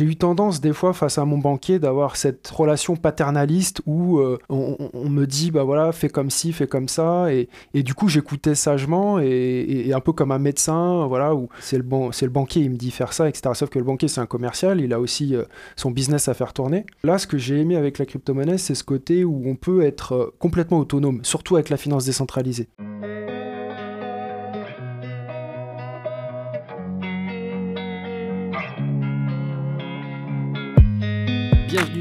j'ai eu tendance des fois face à mon banquier d'avoir cette relation paternaliste où euh, on, me dit bah voilà fais comme ci fais comme ça. Et, du coup j'écoutais sagement et, un peu comme un médecin voilà où c'est le c'est le banquier il me dit faire ça etc sauf que le banquier c'est un commercial il a aussi euh, son business à faire tourner. Là ce que j'ai aimé avec la crypto-monnaie c'est ce côté où on peut être euh, complètement autonome surtout avec la finance décentralisée.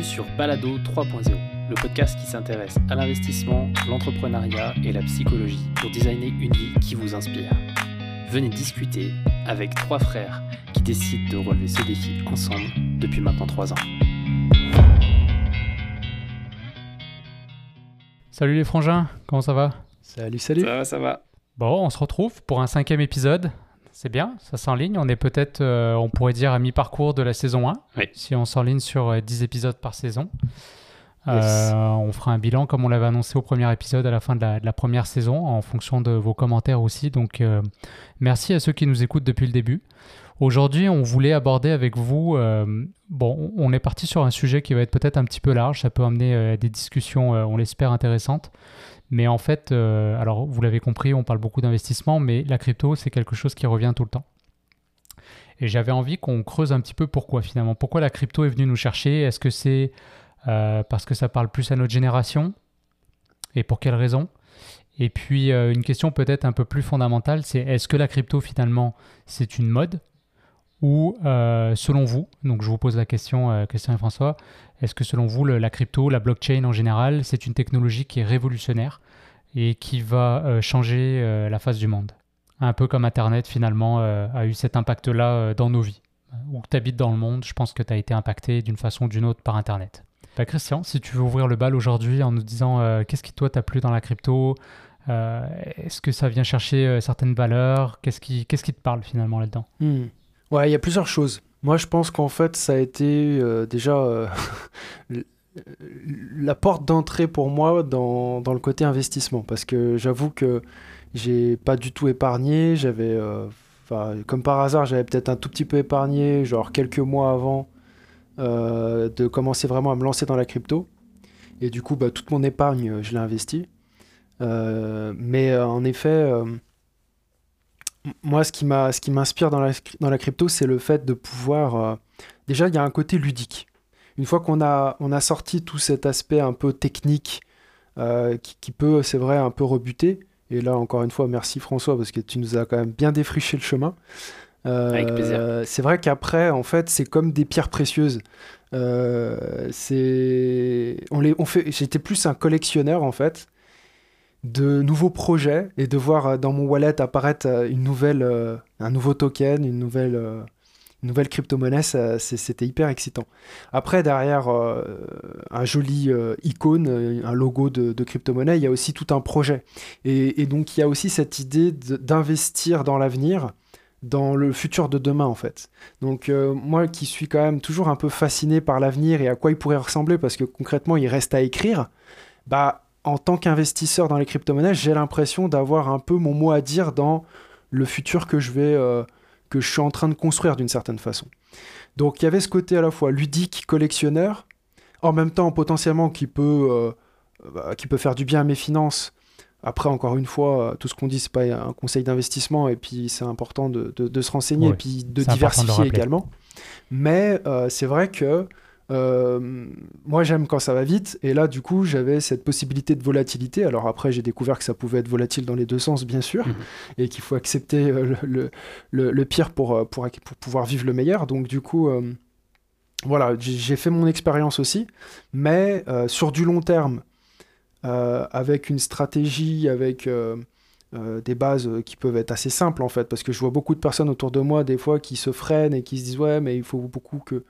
Sur Balado 3.0, le podcast qui s'intéresse à l'investissement, l'entrepreneuriat et la psychologie pour designer une vie qui vous inspire. Venez discuter avec trois frères qui décident de relever ce défi ensemble depuis maintenant trois ans. Salut les frangins, comment ça va? Salut, salut. Ça va, ça va. Bon, on se retrouve pour un cinquième épisode. C'est bien, ça s'enligne. On est peut-être, euh, on pourrait dire, à mi-parcours de la saison 1. Si on s'enligne sur 10 euh, épisodes par saison. Euh, on fera un bilan comme on l'avait annoncé au premier épisode à la fin de la, première saison, en fonction de vos commentaires aussi. Donc, merci à ceux qui nous écoutent depuis le début. Aujourd'hui, on voulait aborder avec vous. bon, on est parti sur un sujet qui va être peut-être un petit peu large. Ça peut amener des discussions, on l'espère, intéressantes. Mais en fait, euh, alors vous l'avez compris, on parle beaucoup d'investissement, mais la crypto, c'est quelque chose qui revient tout le temps. Et j'avais envie qu'on creuse un petit peu pourquoi finalement. Pourquoi la crypto est venue nous chercher? Est-ce que c'est euh, parce que ça parle plus à notre génération? Et pour quelles raisons Et puis euh, une question peut-être un peu plus fondamentale, c'est est-ce que la crypto finalement c'est une mode? Ou selon vous, donc je vous pose la question, Christian et François, est-ce que selon vous, la crypto, la blockchain en général, c'est une technologie qui est révolutionnaire et qui va euh, changer euh, la face du monde? Un peu comme Internet finalement euh, a eu cet impact-là dans nos vies. Où tu habites dans le monde, je pense que tu as été impacté d'une façon ou d'une autre par Internet. Bah, Christian, si tu veux ouvrir le bal aujourd'hui en nous disant qu'est-ce qui toi t'a plu dans la crypto, est-ce que ça vient chercher certaines valeurs, qu'est-ce qui, qu'est-ce qui te parle finalement là-dedans? Hmm. Ouais, il y a plusieurs choses. Moi, je pense qu'en fait, ça a été euh, déjà euh, la porte d'entrée pour moi dans, dans, le côté investissement. Parce que j'avoue que j'ai pas du tout épargné. J'avais, euh, comme par hasard, j'avais peut-être un tout petit peu épargné, genre quelques mois avant de commencer vraiment à me lancer dans la crypto. Et du coup, bah, toute mon épargne, je l'ai investi. mais en effet moi, ce qui m'inspire dans la, dans la crypto, c'est le fait de pouvoir. Euh, déjà, il y a un côté ludique. Une fois qu'on a, on a sorti tout cet aspect un peu technique euh, qui, peut, c'est vrai, un peu rebuter. Et là, encore une fois, merci François, parce que tu nous as quand même bien défriché le chemin. Euh, Avec plaisir. C'est vrai qu'après, en fait, c'est comme des pierres précieuses. c'est, on les, on fait. J'étais plus un collectionneur en fait de nouveaux projets et de voir euh, dans mon wallet apparaître euh, une nouvelle, euh, un nouveau token, une nouvelle, nouvelle crypto-monnaie, c'était hyper excitant. Après, derrière un joli icône, un logo de, crypto-monnaie, il y a aussi tout un projet. Et, donc, il y a aussi cette idée d'investir dans l'avenir dans le futur de demain en fait. Donc moi qui suis quand même toujours un peu fasciné par l'avenir et à quoi il pourrait ressembler parce que concrètement il reste à écrire, bah en tant qu'investisseur dans les crypto-monnaies, j'ai l'impression d'avoir un peu mon mot à dire dans le futur que je vais, euh, que je suis en train de construire d'une certaine façon. Donc il y avait ce côté à la fois ludique, collectionneur, en même temps potentiellement qui peut, euh, bah, qui peut faire du bien à mes finances. Après, encore une fois, tout ce qu'on dit, c'est pas un conseil d'investissement, et puis c'est important de, se renseigner, et puis de diversifier également. Mais euh, c'est vrai que euh, moi, j'aime quand ça va vite. Et là, du coup, j'avais cette possibilité de volatilité. Alors après, j'ai découvert que ça pouvait être volatile dans les deux sens, bien sûr, mhm. et qu'il faut accepter euh, le, le, le, pire pour, euh, pour, pour, pouvoir vivre le meilleur. Donc, du coup, voilà, j'ai fait mon expérience aussi. Mais sur du long terme, avec une stratégie, avec... des bases qui peuvent être assez simples en fait, parce que je vois beaucoup de personnes autour de moi des fois qui se freinent et qui se disent ouais mais il faut beaucoup que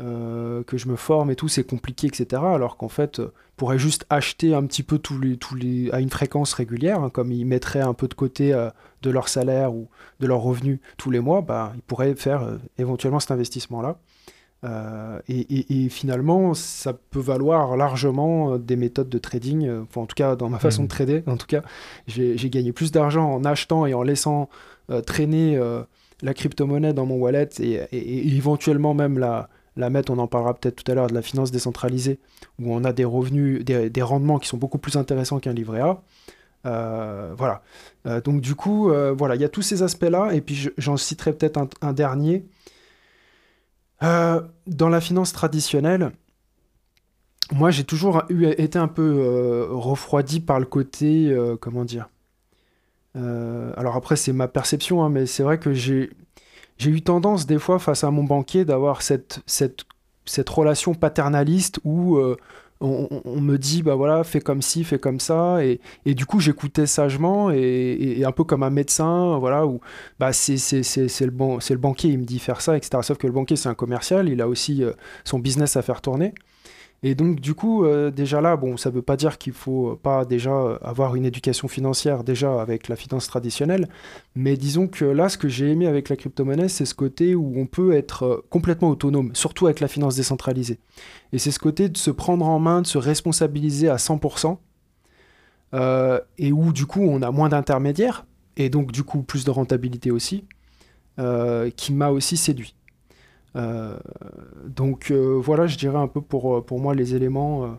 euh, que je me forme et tout, c'est compliqué, etc. Alors qu'en fait, euh, pourrait juste acheter un petit peu tous les, tous les, à une fréquence régulière, hein, comme ils mettraient un peu de côté euh, de leur salaire ou de leur revenu tous les mois, bah, ils pourraient faire éventuellement cet investissement-là. Et, et, finalement, ça peut valoir largement des méthodes de trading, enfin, en tout cas dans ma façon mmh. de trader, en tout cas, j'ai gagné plus d'argent en achetant et en laissant traîner la crypto-monnaie dans mon wallet et, éventuellement même la, la mettre, on en parlera peut-être tout à l'heure, de la finance décentralisée, où on a des revenus, des, rendements qui sont beaucoup plus intéressants qu'un livret A. Euh, voilà. Euh, donc du coup, voilà, il y a tous ces aspects-là, et puis j'en citerai peut-être un, dernier. dans la finance traditionnelle, moi j'ai toujours été un peu refroidi par le côté, comment dire, alors après c'est ma perception, hein, mais c'est vrai que j'ai j'ai eu tendance des fois face à mon banquier d'avoir cette, cette, cette relation paternaliste où euh, on, me dit bah voilà fais comme ci fais comme ça. Et, et du coup j'écoutais sagement et, et, un peu comme un médecin voilà où bah c'est le bon c'est le banquier il me dit faire ça etc sauf que le banquier c'est un commercial il a aussi euh, son business à faire tourner et donc, du coup, euh, déjà là, bon, ça ne veut pas dire qu'il faut pas déjà avoir une éducation financière déjà avec la finance traditionnelle, mais disons que là, ce que j'ai aimé avec la crypto-monnaie, c'est ce côté où on peut être euh, complètement autonome, surtout avec la finance décentralisée. Et c'est ce côté de se prendre en main, de se responsabiliser à 100%, euh, et où du coup, on a moins d'intermédiaires, et donc du coup, plus de rentabilité aussi, qui m'a aussi séduit. Euh, donc euh, voilà, je dirais un peu pour, euh, pour moi les éléments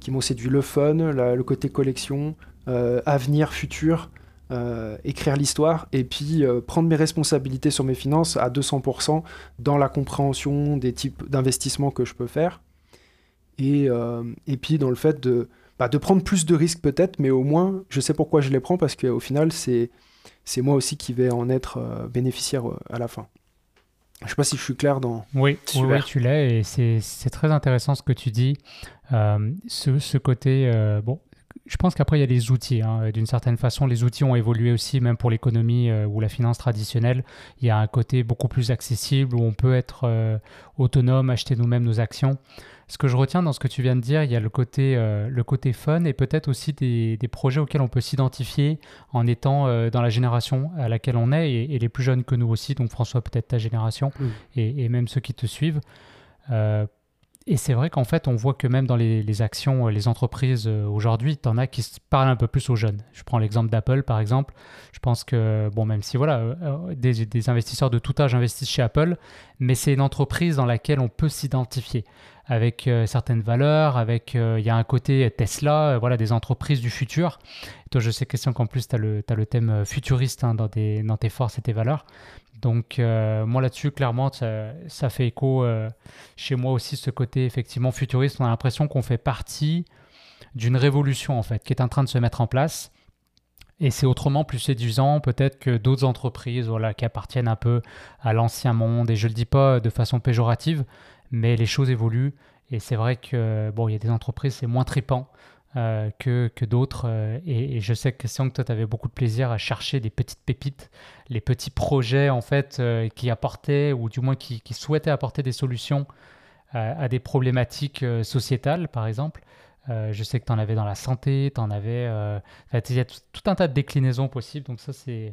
qui m'ont séduit. Le fun, le côté collection, avenir, futur, écrire l'histoire et puis prendre mes responsabilités sur mes finances à 200% dans la compréhension des types d'investissements que je peux faire. Et, et puis dans le fait de, bah, de prendre plus de risques peut-être, mais au moins je sais pourquoi je les prends parce qu'au final c'est, c'est moi aussi qui vais en être bénéficiaire à la fin. Je sais pas si je suis clair dans. Oui, oui, tu l'es et c'est très intéressant ce que tu dis. Euh, ce, ce, côté, euh, bon, je pense qu'après il y a les outils. Hein. D'une certaine façon, les outils ont évolué aussi, même pour l'économie euh, ou la finance traditionnelle. Il y a un côté beaucoup plus accessible où on peut être autonome, acheter nous-mêmes nos actions ce que je retiens dans ce que tu viens de dire, il y a le côté, euh, le côté fun et peut-être aussi des, projets auxquels on peut s'identifier en étant euh, dans la génération à laquelle on est et, les plus jeunes que nous aussi, donc François, peut-être ta génération et, même ceux qui te suivent. Euh, et c'est vrai qu'en fait, on voit que même dans les, actions, les entreprises aujourd'hui, tu en as qui parlent un peu plus aux jeunes. Je prends l'exemple d'Apple, par exemple. Je pense que, bon, même si voilà, des, des, investisseurs de tout âge investissent chez Apple, mais c'est une entreprise dans laquelle on peut s'identifier avec euh, certaines valeurs, avec il euh, y a un côté Tesla, euh, voilà des entreprises du futur. toi, je sais Christian qu'en plus tu as le, thème futuriste hein, dans, dans tes forces et tes valeurs. Donc moi là-dessus, clairement, ça, fait écho chez moi aussi ce côté effectivement futuriste. On a l'impression qu'on fait partie d'une révolution en fait qui est en train de se mettre en place. Et c'est autrement plus séduisant peut-être que d'autres entreprises voilà, qui appartiennent un peu à l'ancien monde. Et je ne le dis pas de façon péjorative, mais les choses évoluent et c'est vrai que bon, il y a des entreprises, c'est moins tripant euh, que, que d'autres. Euh, et, je sais Christian que toi, tu avais beaucoup de plaisir à chercher des petites pépites, les petits projets en fait euh, qui apportaient, ou du moins qui, souhaitaient apporter des solutions à des problématiques sociétales, par exemple. je sais que tu en avais dans la santé, tu en avais. il y a tout, un tas de déclinaisons possibles, donc ça, c'est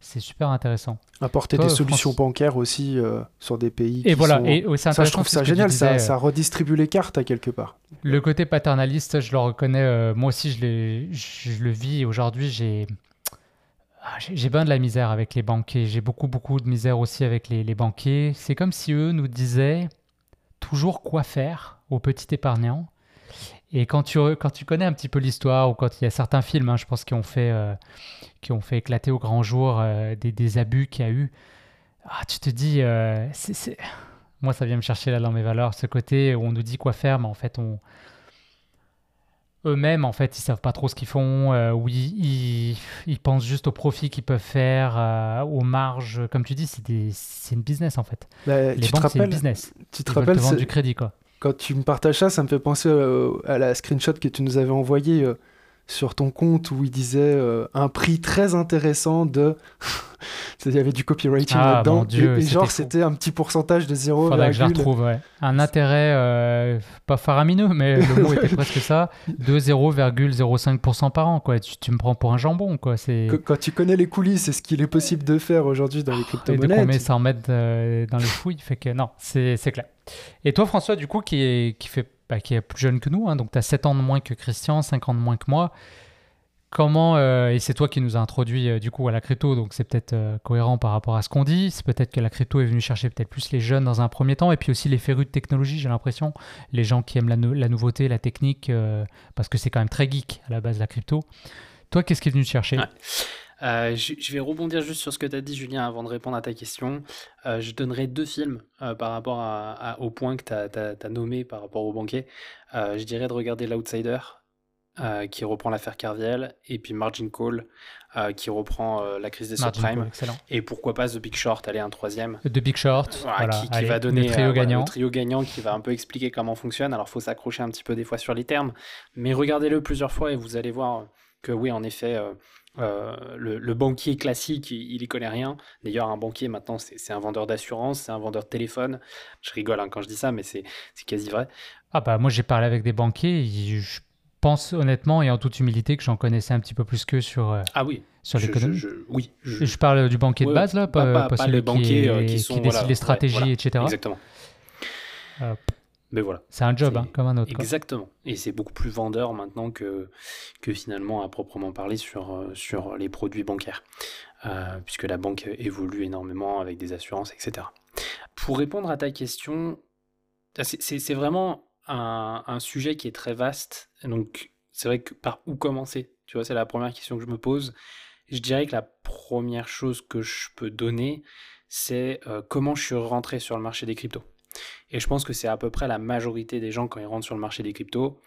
c'est super intéressant. Apporter des solutions bancaires aussi euh, sur des pays. Et voilà, et ça, je trouve ça génial, ça, ça, redistribue les cartes à quelque part. Le côté paternaliste, je le reconnais, euh, moi aussi je, je, le vis aujourd'hui, j'ai. Ah, j'ai bien de la misère avec les banquiers. J'ai beaucoup, beaucoup de misère aussi avec les, les banquiers. C'est comme si eux nous disaient toujours quoi faire aux petits épargnants et quand tu, quand tu connais un petit peu l'histoire, ou quand il y a certains films, hein, je pense, qui ont, fait, euh, qui ont fait éclater au grand jour euh, des, des, abus qu'il y a eu, ah, tu te dis, euh, moi ça vient me chercher là dans mes valeurs, ce côté où on nous dit quoi faire, mais en fait on... Eux-mêmes, en fait, ils savent pas trop ce qu'ils font, ou ils, ils, pensent juste au profit qu'ils peuvent faire, aux marges. Comme tu dis, c'est, une business en fait. Bah, Les banques, c'est une business. Tu te rappelles, vendre du crédit quoi quand tu me partages ça, ça me fait penser euh, à la screenshot que tu nous avais envoyée euh, sur ton compte où il disait euh, un prix très intéressant de. il y avait du copywriting ah, là-dedans. et, genre, c'était un petit pourcentage de 0. Faudrait que je la retrouve, ouais. Un intérêt, pas faramineux, mais le mot était presque ça, de 0,05% par an. Quoi. Tu, me prends pour un jambon. Quoi. Quand tu connais les coulisses c'est ce qu'il est possible de faire aujourd'hui dans les crypto-monnaies. Et de met ça en mettre dans les fouilles, fait que non, c'est clair. Et toi, François, du coup, qui est, qui fait, bah, qui est plus jeune que nous, hein, donc tu as 7 ans de moins que Christian, 5 ans de moins que moi, comment, euh, et c'est toi qui nous as introduit euh, du coup à la crypto, donc c'est peut-être euh, cohérent par rapport à ce qu'on dit. C'est peut-être que la crypto est venue chercher peut-être plus les jeunes dans un premier temps, et puis aussi les férus de technologie, j'ai l'impression. Les gens qui aiment la, nouveauté, la technique, parce que c'est quand même très geek à la base la crypto. Toi, qu'est-ce qui est venu te chercher? Je, vais rebondir juste sur ce que tu as dit, Julien, avant de répondre à ta question. je donnerai deux films par rapport au point que tu as, nommé par rapport au banquier. je dirais de regarder L'Outsider euh, qui reprend l'affaire Carviel, et puis Margin Call, euh, qui reprend euh, la crise des subprimes. Et pourquoi pas The Big Short, allez, un troisième. The Big Short, voilà, qui, va donner le trio, gagnant. le trio gagnant, qui va un peu expliquer comment fonctionne. Alors, faut s'accrocher un petit peu des fois sur les termes, mais regardez-le plusieurs fois et vous allez voir que oui, en effet. le, banquier classique, il, y connaît rien. D'ailleurs, un banquier maintenant, c'est un vendeur d'assurance, c'est un vendeur de téléphone. Je rigole hein, quand je dis ça, mais c'est quasi vrai. Ah bah moi j'ai parlé avec des banquiers, je pense honnêtement et en toute humilité que j'en connaissais un petit peu plus que sur, euh, ah oui. sur l'économie. oui. Je... parle du banquier de base, là, pas, pas, les banquiers euh, qui, qui, décident les stratégies, etc. Exactement. Euh, mais voilà. C'est un job, hein, comme un autre. Exactement. Et c'est beaucoup plus vendeur maintenant que, que finalement à proprement parler sur, sur les produits bancaires. puisque la banque évolue énormément avec des assurances, etc. Pour répondre à ta question, c'est vraiment un, sujet qui est très vaste. Donc, c'est vrai que par où commencer Tu vois, c'est la première question que je me pose. Je dirais que la première chose que je peux donner, c'est euh, comment je suis rentré sur le marché des cryptos. Et je pense que c'est à peu près la majorité des gens quand ils rentrent sur le marché des cryptos,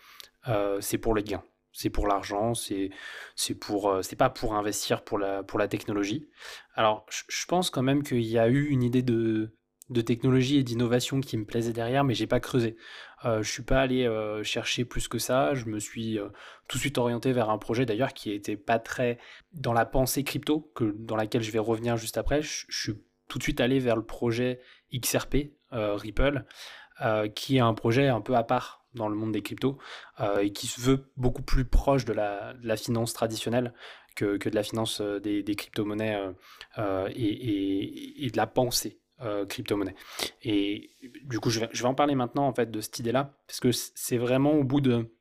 euh, c'est pour le gain. C'est pour l'argent, c'est c'est pour euh, c'est pas pour investir pour la pour la technologie. Alors je pense quand même qu'il y a eu une idée de de technologie et d'innovation qui me plaisait derrière, mais j'ai pas creusé. Euh, je suis pas allé euh, chercher plus que ça. Je me suis euh, tout de suite orienté vers un projet d'ailleurs qui était pas très dans la pensée crypto, que, dans laquelle je vais revenir juste après. Je, suis tout de suite allé vers le projet XRP, Ripple, qui est un projet un peu à part dans le monde des cryptos et qui se veut beaucoup plus proche de la, finance traditionnelle que, de la finance des, crypto-monnaies et, de la pensée euh, crypto-monnaie. Et du coup, je vais, en parler maintenant en fait de cette idée-là, parce que c'est vraiment au bout de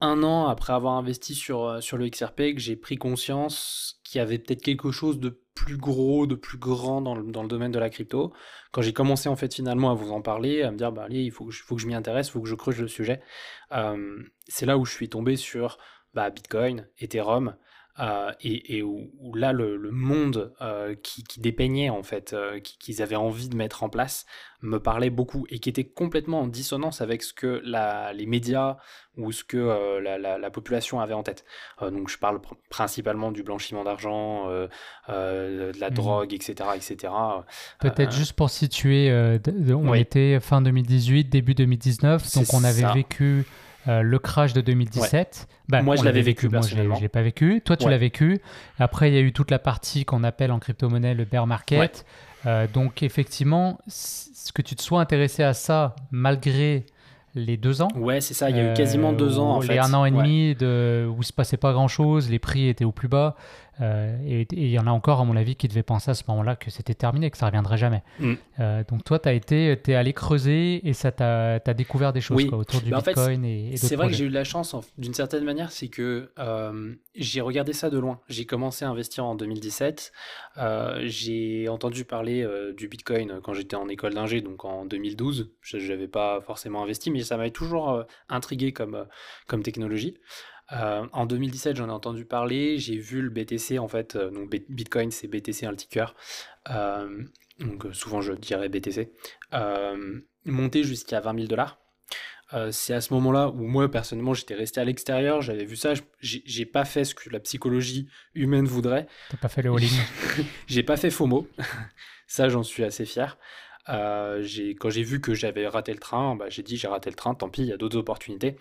un an après avoir investi sur, euh, sur le XRP que j'ai pris conscience qu'il y avait peut-être quelque chose de plus gros, de plus grand dans le, dans le domaine de la crypto. Quand j'ai commencé en fait finalement à vous en parler, à me dire bah il faut que je, faut que je m'y intéresse, il faut que je creuse le sujet. Euh, c'est là où je suis tombé sur bah, Bitcoin, Ethereum, euh, et, où, là le, monde euh, qui, dépeignait en fait, euh, qu'ils avaient envie de mettre en place, me parlait beaucoup et qui était complètement en dissonance avec ce que les médias ou ce que la, population avait en tête. donc je parle principalement du blanchiment d'argent, de la mmh. drogue, etc., etc. Peut-être juste pour situer, on était fin 2018, début 2019, donc on avait vécu euh, le crash de 2017. Bah, moi, je l'avais vécu, moi, je ne l'ai pas vécu. Toi, tu l'as vécu. Après, il y a eu toute la partie qu'on appelle en crypto-monnaie le bear market. Euh, donc, effectivement, ce que tu te sois intéressé à ça, malgré les deux ans. Ouais, c'est ça. Il y a eu quasiment deux ans, en fait. Les un an et demi de, où il se passait pas grand-chose, les prix étaient au plus bas. Euh, et il y en a encore, à mon avis, qui devaient penser à ce moment-là que c'était terminé, que ça ne reviendrait jamais. Mm. Euh, donc toi, tu es allé creuser et ça t'a as découvert des choses autour du Bitcoin et, C'est vrai que j'ai eu de la chance, d'une certaine manière, c'est que euh, j'ai regardé ça de loin. J'ai commencé à investir en 2017. j'ai entendu parler du Bitcoin quand j'étais en école d'ingé, donc en 2012. Je n'avais pas forcément investi, mais ça m'avait toujours intrigué comme, comme technologie. Euh, en 2017, j'en ai entendu parler. J'ai vu le BTC, en fait. Euh, donc, Bitcoin, c'est BTC un ticker. Euh, donc, souvent, je dirais BTC. monter jusqu'à 20 000 dollars. c'est à ce moment-là où moi personnellement j'étais resté à l'extérieur, j'avais vu ça, j'ai pas fait ce que la psychologie humaine voudrait. T'as pas fait le all-in J'ai pas fait FOMO, ça j'en suis assez fier. quand j'ai vu que j'avais raté le train, bah, j'ai dit j'ai raté le train, tant pis, il y a d'autres opportunités.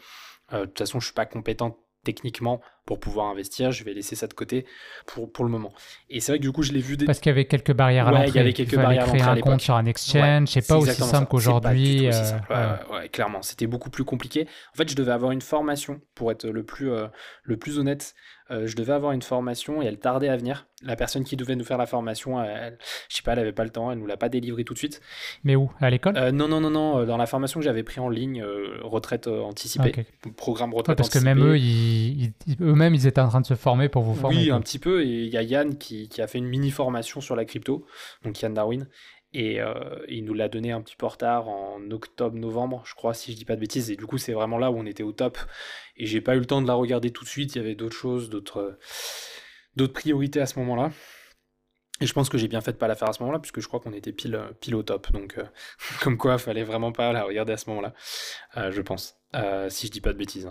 de toute façon, je suis pas compétent techniquement pour pouvoir investir. Je vais laisser ça de côté pour, pour le moment. Et c'est vrai que du coup, je l'ai vu. Parce qu'il y avait quelques barrières à l'entrée. il y avait quelques il barrières créer un compte sur un exchange. c'est pas aussi simple qu'aujourd'hui. Euh, ouais, clairement, c'était beaucoup plus compliqué. En fait, je devais avoir une formation pour être le plus, euh, le plus honnête. Euh, je devais avoir une formation et elle tardait à venir. La personne qui devait nous faire la formation, elle, je sais pas, elle avait pas le temps, elle nous l'a pas délivré tout de suite. Mais où? À l'école? Non, non, non, non. Dans la formation que j'avais pris en ligne, retraite anticipée, programme retraite parce anticipée. Parce que même eux, ils, eux eux-mêmes, ils étaient en train de se former pour vous former. Oui, un petit peu. Et il y a Yann qui, qui, a fait une mini formation sur la crypto, donc Yann Darwin. Et euh, il nous l'a donné un petit peu en retard en octobre-novembre, je crois, si je dis pas de bêtises. Et du coup, c'est vraiment là où on était au top. Et j'ai pas eu le temps de la regarder tout de suite. Il y avait d'autres choses, d'autres, priorités à ce moment-là. Et je pense que j'ai bien fait de pas la faire à ce moment-là, puisque je crois qu'on était pile, pile au top. Donc, euh, comme quoi, fallait vraiment pas la regarder à ce moment-là, euh, je pense. si je dis pas de bêtises.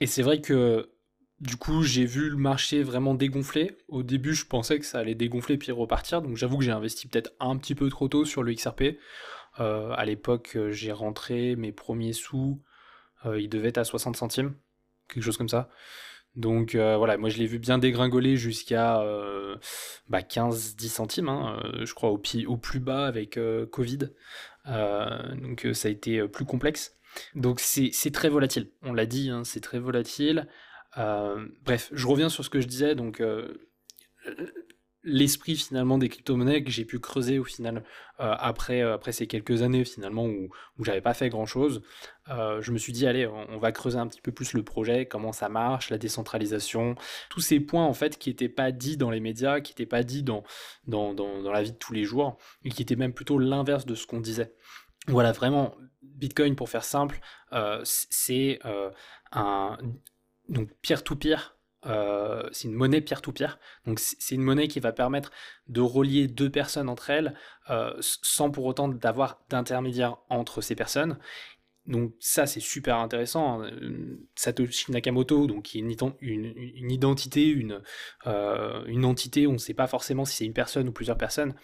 Et c'est vrai que du coup, j'ai vu le marché vraiment dégonfler. Au début, je pensais que ça allait dégonfler puis repartir. Donc, j'avoue que j'ai investi peut-être un petit peu trop tôt sur le XRP. Euh, à l'époque, euh, j'ai rentré mes premiers sous. Euh, ils devaient être à 60 centimes, quelque chose comme ça. Donc voilà, moi je l'ai vu bien dégringoler jusqu'à 15-10 bah, centimes, hein, je crois, au, plus bas avec Covid. donc ça a été plus complexe. Donc c'est très volatile, on l'a dit, hein, c'est très volatile. Euh, bref, je reviens sur ce que je disais. Donc, euh, l'esprit finalement des crypto-monnaies que j'ai pu creuser au final euh, après, après ces quelques années finalement où, où j'avais pas fait grand chose, je me suis dit allez on, va creuser un petit peu plus le projet, comment ça marche, la décentralisation, tous ces points en fait qui n'étaient pas dits dans les médias, qui n'étaient pas dits dans dans, dans, dans, la vie de tous les jours et qui étaient même plutôt l'inverse de ce qu'on disait. Voilà vraiment Bitcoin pour faire simple, c'est un donc peer-to-peer, euh, c'est une monnaie peer-to-peer. Donc c'est une monnaie qui va permettre de relier deux personnes entre elles euh, sans pour autant d'avoir d'intermédiaire entre ces personnes. Donc ça c'est super intéressant. Hein. Satoshi Nakamoto, donc qui est une, une, identité, une, euh, entité, on ne sait pas forcément si c'est une personne ou plusieurs personnes,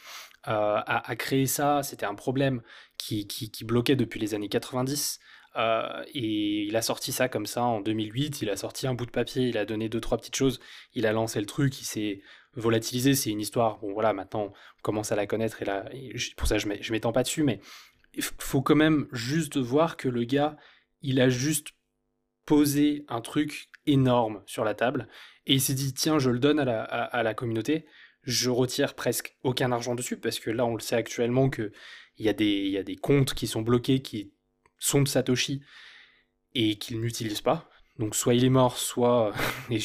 a, créé ça. C'était un problème qui, bloquait depuis les années 90. Euh, et il a sorti ça comme ça en 2008. Il a sorti un bout de papier, il a donné deux trois petites choses, il a lancé le truc, il s'est volatilisé. C'est une histoire. Bon voilà, maintenant on commence à la connaître et là, pour ça je m'étends pas dessus, mais il faut quand même juste voir que le gars, il a juste posé un truc énorme sur la table et il s'est dit tiens je le donne à la, communauté. Je retire presque aucun argent dessus parce que là on le sait actuellement que il y, a des, il y a des comptes qui sont bloqués qui sont de Satoshi et qu'il n'utilise pas. Donc soit il est mort, soit et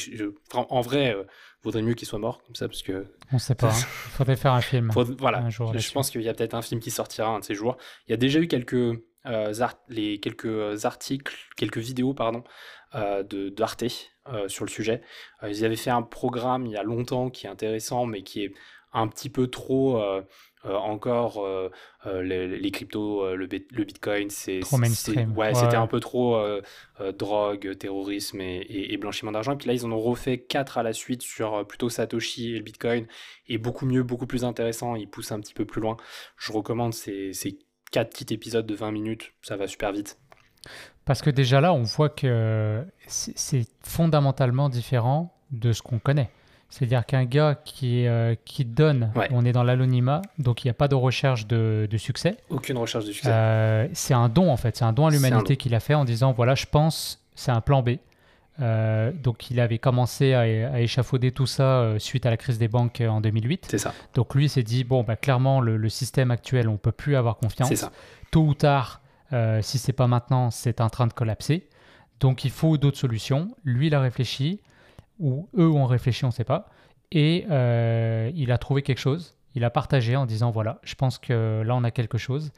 en vrai, euh, vaudrait mieux qu'il soit mort comme ça parce que on sait pas. Il faudrait faire un film. voilà. je, pense qu'il y a peut-être un film qui sortira un de ces jours. Il y a déjà eu quelques euh, les quelques articles, quelques vidéos pardon euh, de d'Arte sur le sujet. ils avaient fait un programme il y a longtemps qui est intéressant mais qui est un petit peu trop euh, encore euh, euh, les, cryptos, le, le, Bitcoin, c'est ouais, c'était un peu trop drogue, terrorisme et, blanchiment d'argent. Puis là, ils en ont refait quatre à la suite sur plutôt Satoshi et le Bitcoin, et beaucoup mieux, beaucoup plus intéressant. Ils poussent un petit peu plus loin. Je recommande ces, ces quatre petits épisodes de 20 minutes, ça va super vite. Parce que déjà là, on voit que c'est fondamentalement différent de ce qu'on connaît. C'est-à-dire qu'un gars qui, euh, qui donne, on est dans l'anonymat, donc il n'y a pas de recherche de, succès. Aucune recherche de succès. Euh, c'est un don en fait, c'est un don à l'humanité qu'il a fait en disant voilà, je pense, c'est un plan B. Euh, donc il avait commencé à, échafauder tout ça suite à la crise des banques en 2008. C'est ça. Donc lui s'est dit bon, bah, clairement, le, système actuel, on ne peut plus avoir confiance. C'est ça. Tôt ou tard, si c'est pas maintenant, c'est en train de collapser. Donc il faut d'autres solutions. Lui, il a réfléchi ou eux ont réfléchi, on ne sait pas. Et euh, il a trouvé quelque chose, il a partagé en disant voilà, je pense que là on a quelque chose.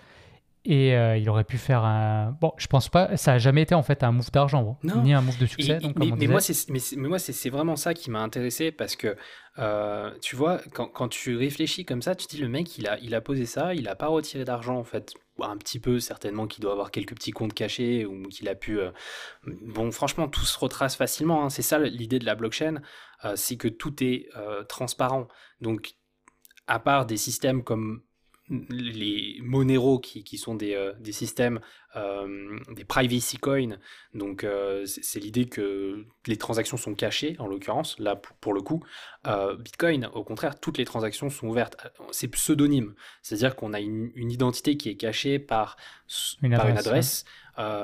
Et euh, il aurait pu faire un. Bon, je pense pas. Ça a jamais été en fait un move d'argent, ni un move de succès. donc, mais, mais, moi, c'est, mais, moi, c'est, vraiment ça qui m'a intéressé parce que euh, tu vois, quand, quand, tu réfléchis comme ça, tu te dis le mec, il a, il a posé ça, il a pas retiré d'argent en fait. Un petit peu, certainement qu'il doit avoir quelques petits comptes cachés ou qu'il a pu. Euh, bon, franchement, tout se retrace facilement. Hein. C'est ça l'idée de la blockchain, c'est que tout est transparent. Donc, à part des systèmes comme les Monero qui, qui sont des, euh, des systèmes, euh, des privacy coins. Donc, euh, c'est l'idée que les transactions sont cachées, en l'occurrence, là pour, le coup. Bitcoin, au contraire, toutes les transactions sont ouvertes. C'est pseudonyme, c'est-à-dire qu'on a une, identité qui est cachée par une par adresse, une adresse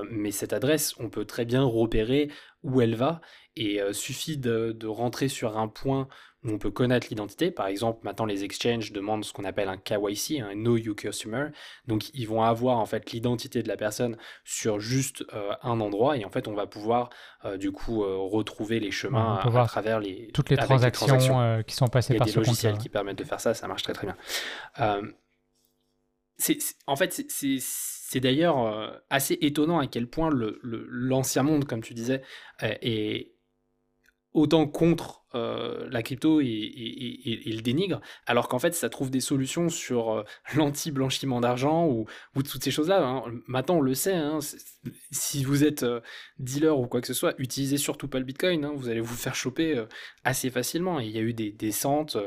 mais cette adresse, on peut très bien repérer où elle va et suffit de, de, rentrer sur un point on peut connaître l'identité. Par exemple, maintenant les exchanges demandent ce qu'on appelle un KYC, un Know You Customer. Donc ils vont avoir en fait l'identité de la personne sur juste euh, un endroit et en fait on va pouvoir euh, du coup euh, retrouver les chemins à, travers les toutes les transactions, qui sont passées par ce compte. Il y a des logiciels qui permettent de faire ça, ça marche très très bien. c'est en fait c'est d'ailleurs assez étonnant à quel point l'ancien le, monde, comme tu disais, est autant contre euh, la crypto et, le dénigre, alors qu'en fait ça trouve des solutions sur euh, l'anti-blanchiment d'argent ou, toutes ces choses-là. Hein. Maintenant on le sait, hein, si vous êtes euh, dealer ou quoi que ce soit, utilisez surtout pas le Bitcoin, hein. vous allez vous faire choper assez facilement. Il y a eu des descentes,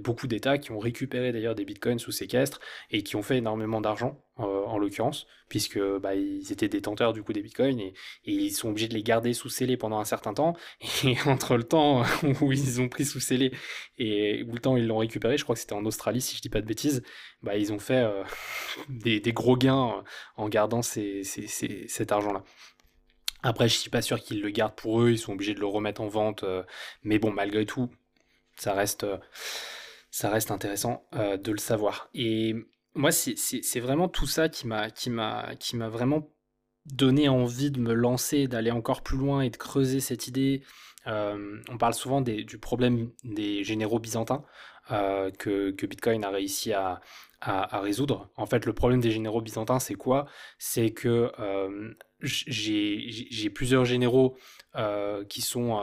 beaucoup d'États qui ont récupéré d'ailleurs des Bitcoins sous séquestre et qui ont fait énormément d'argent en l'occurrence, puisque bah, ils étaient détenteurs du coup des bitcoins et, ils sont obligés de les garder sous scellés pendant un certain temps. Et entre le temps où ils ont pris sous scellé et où le temps ils l'ont récupéré, je crois que c'était en Australie si je dis pas de bêtises, bah, ils ont fait euh, des, gros gains euh, en gardant cet argent-là. Après, je suis pas sûr qu'ils le gardent pour eux, ils sont obligés de le remettre en vente, euh, mais bon, malgré tout, ça reste, ça reste intéressant de le savoir. Et moi, c'est vraiment tout ça qui m'a vraiment donné envie de me lancer, d'aller encore plus loin et de creuser cette idée. Euh, on parle souvent du problème des généraux byzantins euh, que, Bitcoin a réussi à, résoudre. En fait, le problème des généraux byzantins, c'est quoi? C'est que euh, j'ai plusieurs généraux qui sont.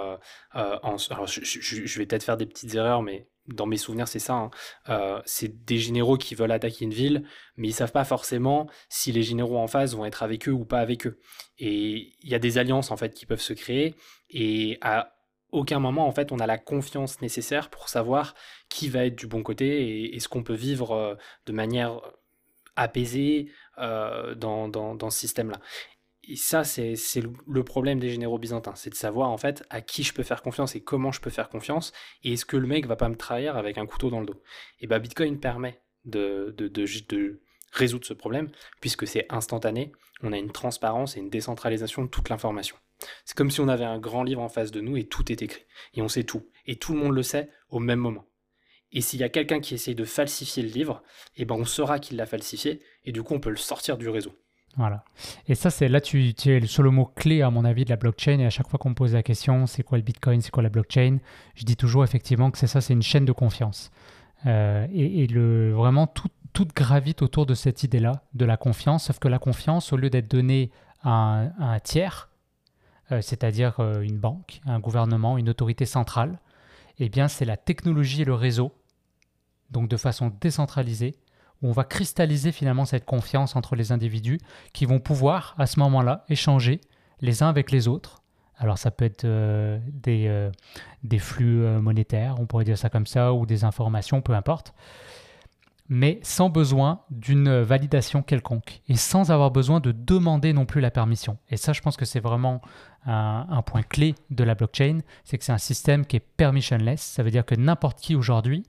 Alors, je vais peut-être faire des petites erreurs, mais dans mes souvenirs, c'est ça. Hein. C'est des généraux qui veulent attaquer une ville, mais ils savent pas forcément si les généraux en face vont être avec eux ou pas avec eux. Et il y a des alliances en fait qui peuvent se créer, et à aucun moment en fait on a la confiance nécessaire pour savoir qui va être du bon côté et, ce qu'on peut vivre euh, de manière apaisée euh, dans, dans, ce système-là et ça, c'est le problème des généraux byzantins, c'est de savoir en fait à qui je peux faire confiance et comment je peux faire confiance, et est-ce que le mec va pas me trahir avec un couteau dans le dos. Et bah Bitcoin permet de, de, de, résoudre ce problème, puisque c'est instantané, on a une transparence et une décentralisation de toute l'information. C'est comme si on avait un grand livre en face de nous et tout est écrit, et on sait tout, et tout le monde le sait au même moment. Et s'il y a quelqu'un qui essaye de falsifier le livre, et ben on saura qu'il l'a falsifié, et du coup on peut le sortir du réseau. Voilà. Et ça, c'est là, tu, tu es sur le mot clé, à mon avis, de la blockchain. Et à chaque fois qu'on me pose la question, c'est quoi le Bitcoin, c'est quoi la blockchain, je dis toujours effectivement que c'est ça, c'est une chaîne de confiance. Euh, et, le, vraiment, tout, gravite autour de cette idée-là, de la confiance. Sauf que la confiance, au lieu d'être donnée à un, tiers, c'est-à-dire euh, une banque, un gouvernement, une autorité centrale, eh bien, c'est la technologie et le réseau, donc de façon décentralisée, où on va cristalliser finalement cette confiance entre les individus qui vont pouvoir à ce moment-là échanger les uns avec les autres. Alors ça peut être euh, des, euh, des, flux euh, monétaires, on pourrait dire ça comme ça, ou des informations, peu importe, mais sans besoin d'une validation quelconque et sans avoir besoin de demander non plus la permission. Et ça, je pense que c'est vraiment un, point clé de la blockchain, c'est que c'est un système qui est permissionless, ça veut dire que n'importe qui aujourd'hui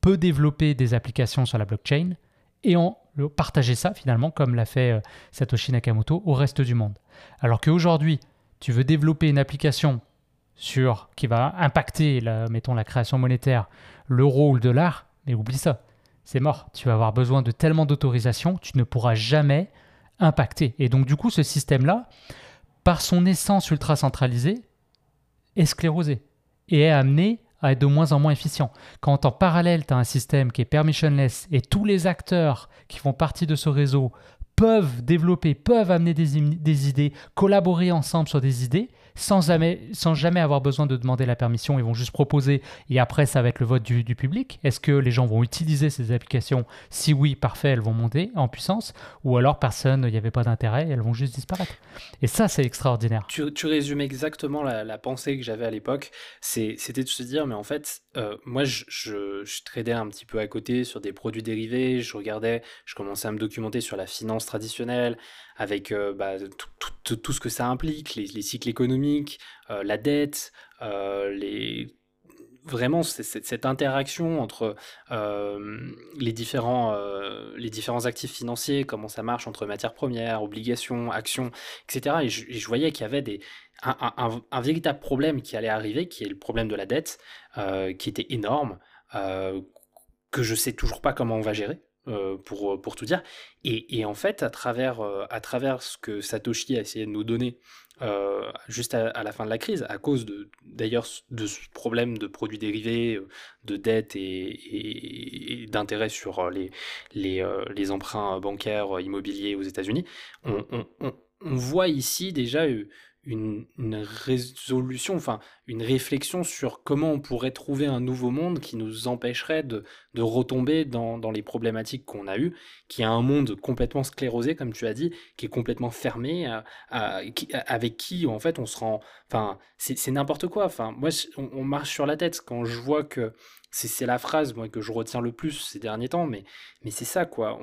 peut développer des applications sur la blockchain et en partager ça finalement comme l'a fait euh, Satoshi Nakamoto au reste du monde. Alors qu'aujourd'hui, tu veux développer une application sur qui va impacter, mettons la création monétaire, l'euro ou le dollar, mais oublie ça, c'est mort. Tu vas avoir besoin de tellement d'autorisation, tu ne pourras jamais impacter. Et donc du coup, ce système-là, par son essence ultra centralisée, est sclérosé et est amené à être de moins en moins efficient. Quand en parallèle, tu as un système qui est permissionless et tous les acteurs qui font partie de ce réseau peuvent développer, peuvent amener des, idées, collaborer ensemble sur des idées, sans jamais, sans jamais avoir besoin de demander la permission. Ils vont juste proposer et après, ça va être le vote du, public. Est-ce que les gens vont utiliser ces applications? Si oui, parfait, elles vont monter en puissance. Ou alors, personne, il n'y avait pas d'intérêt, elles vont juste disparaître. Et ça, c'est extraordinaire. Tu, tu, résumes exactement la, pensée que j'avais à l'époque. C'était de se dire, mais en fait, euh, moi, je, je, je tradais un petit peu à côté sur des produits dérivés. Je regardais, je commençais à me documenter sur la finance traditionnelle, avec euh, bah, tout, ce que ça implique, les, cycles économiques, euh, la dette, euh, les vraiment cette, interaction entre les, différents, les différents actifs financiers, comment ça marche entre matières premières, obligations, actions, etc. Et je, voyais qu'il y avait des, un, véritable problème qui allait arriver, qui est le problème de la dette, qui était énorme, que je sais toujours pas comment on va gérer. pour, pour tout dire. Et, en fait, à travers, à travers ce que Satoshi a essayé de nous donner euh, juste à, la fin de la crise, à cause de, d'ailleurs de ce problème de produits dérivés, euh, de dette et, d'intérêt sur euh, les, emprunts bancaires immobiliers aux États-Unis, on, voit ici déjà une, résolution, enfin une réflexion sur comment on pourrait trouver un nouveau monde qui nous empêcherait de, retomber dans, les problématiques qu'on a eues, qui est un monde complètement sclérosé, comme tu as dit, qui est complètement fermé, avec qui en fait on se rend... Enfin, c'est n'importe quoi. Enfin, moi, on, marche sur la tête quand je vois que c'est la phrase que je retiens le plus ces derniers temps, mais, mais c'est ça, quoi.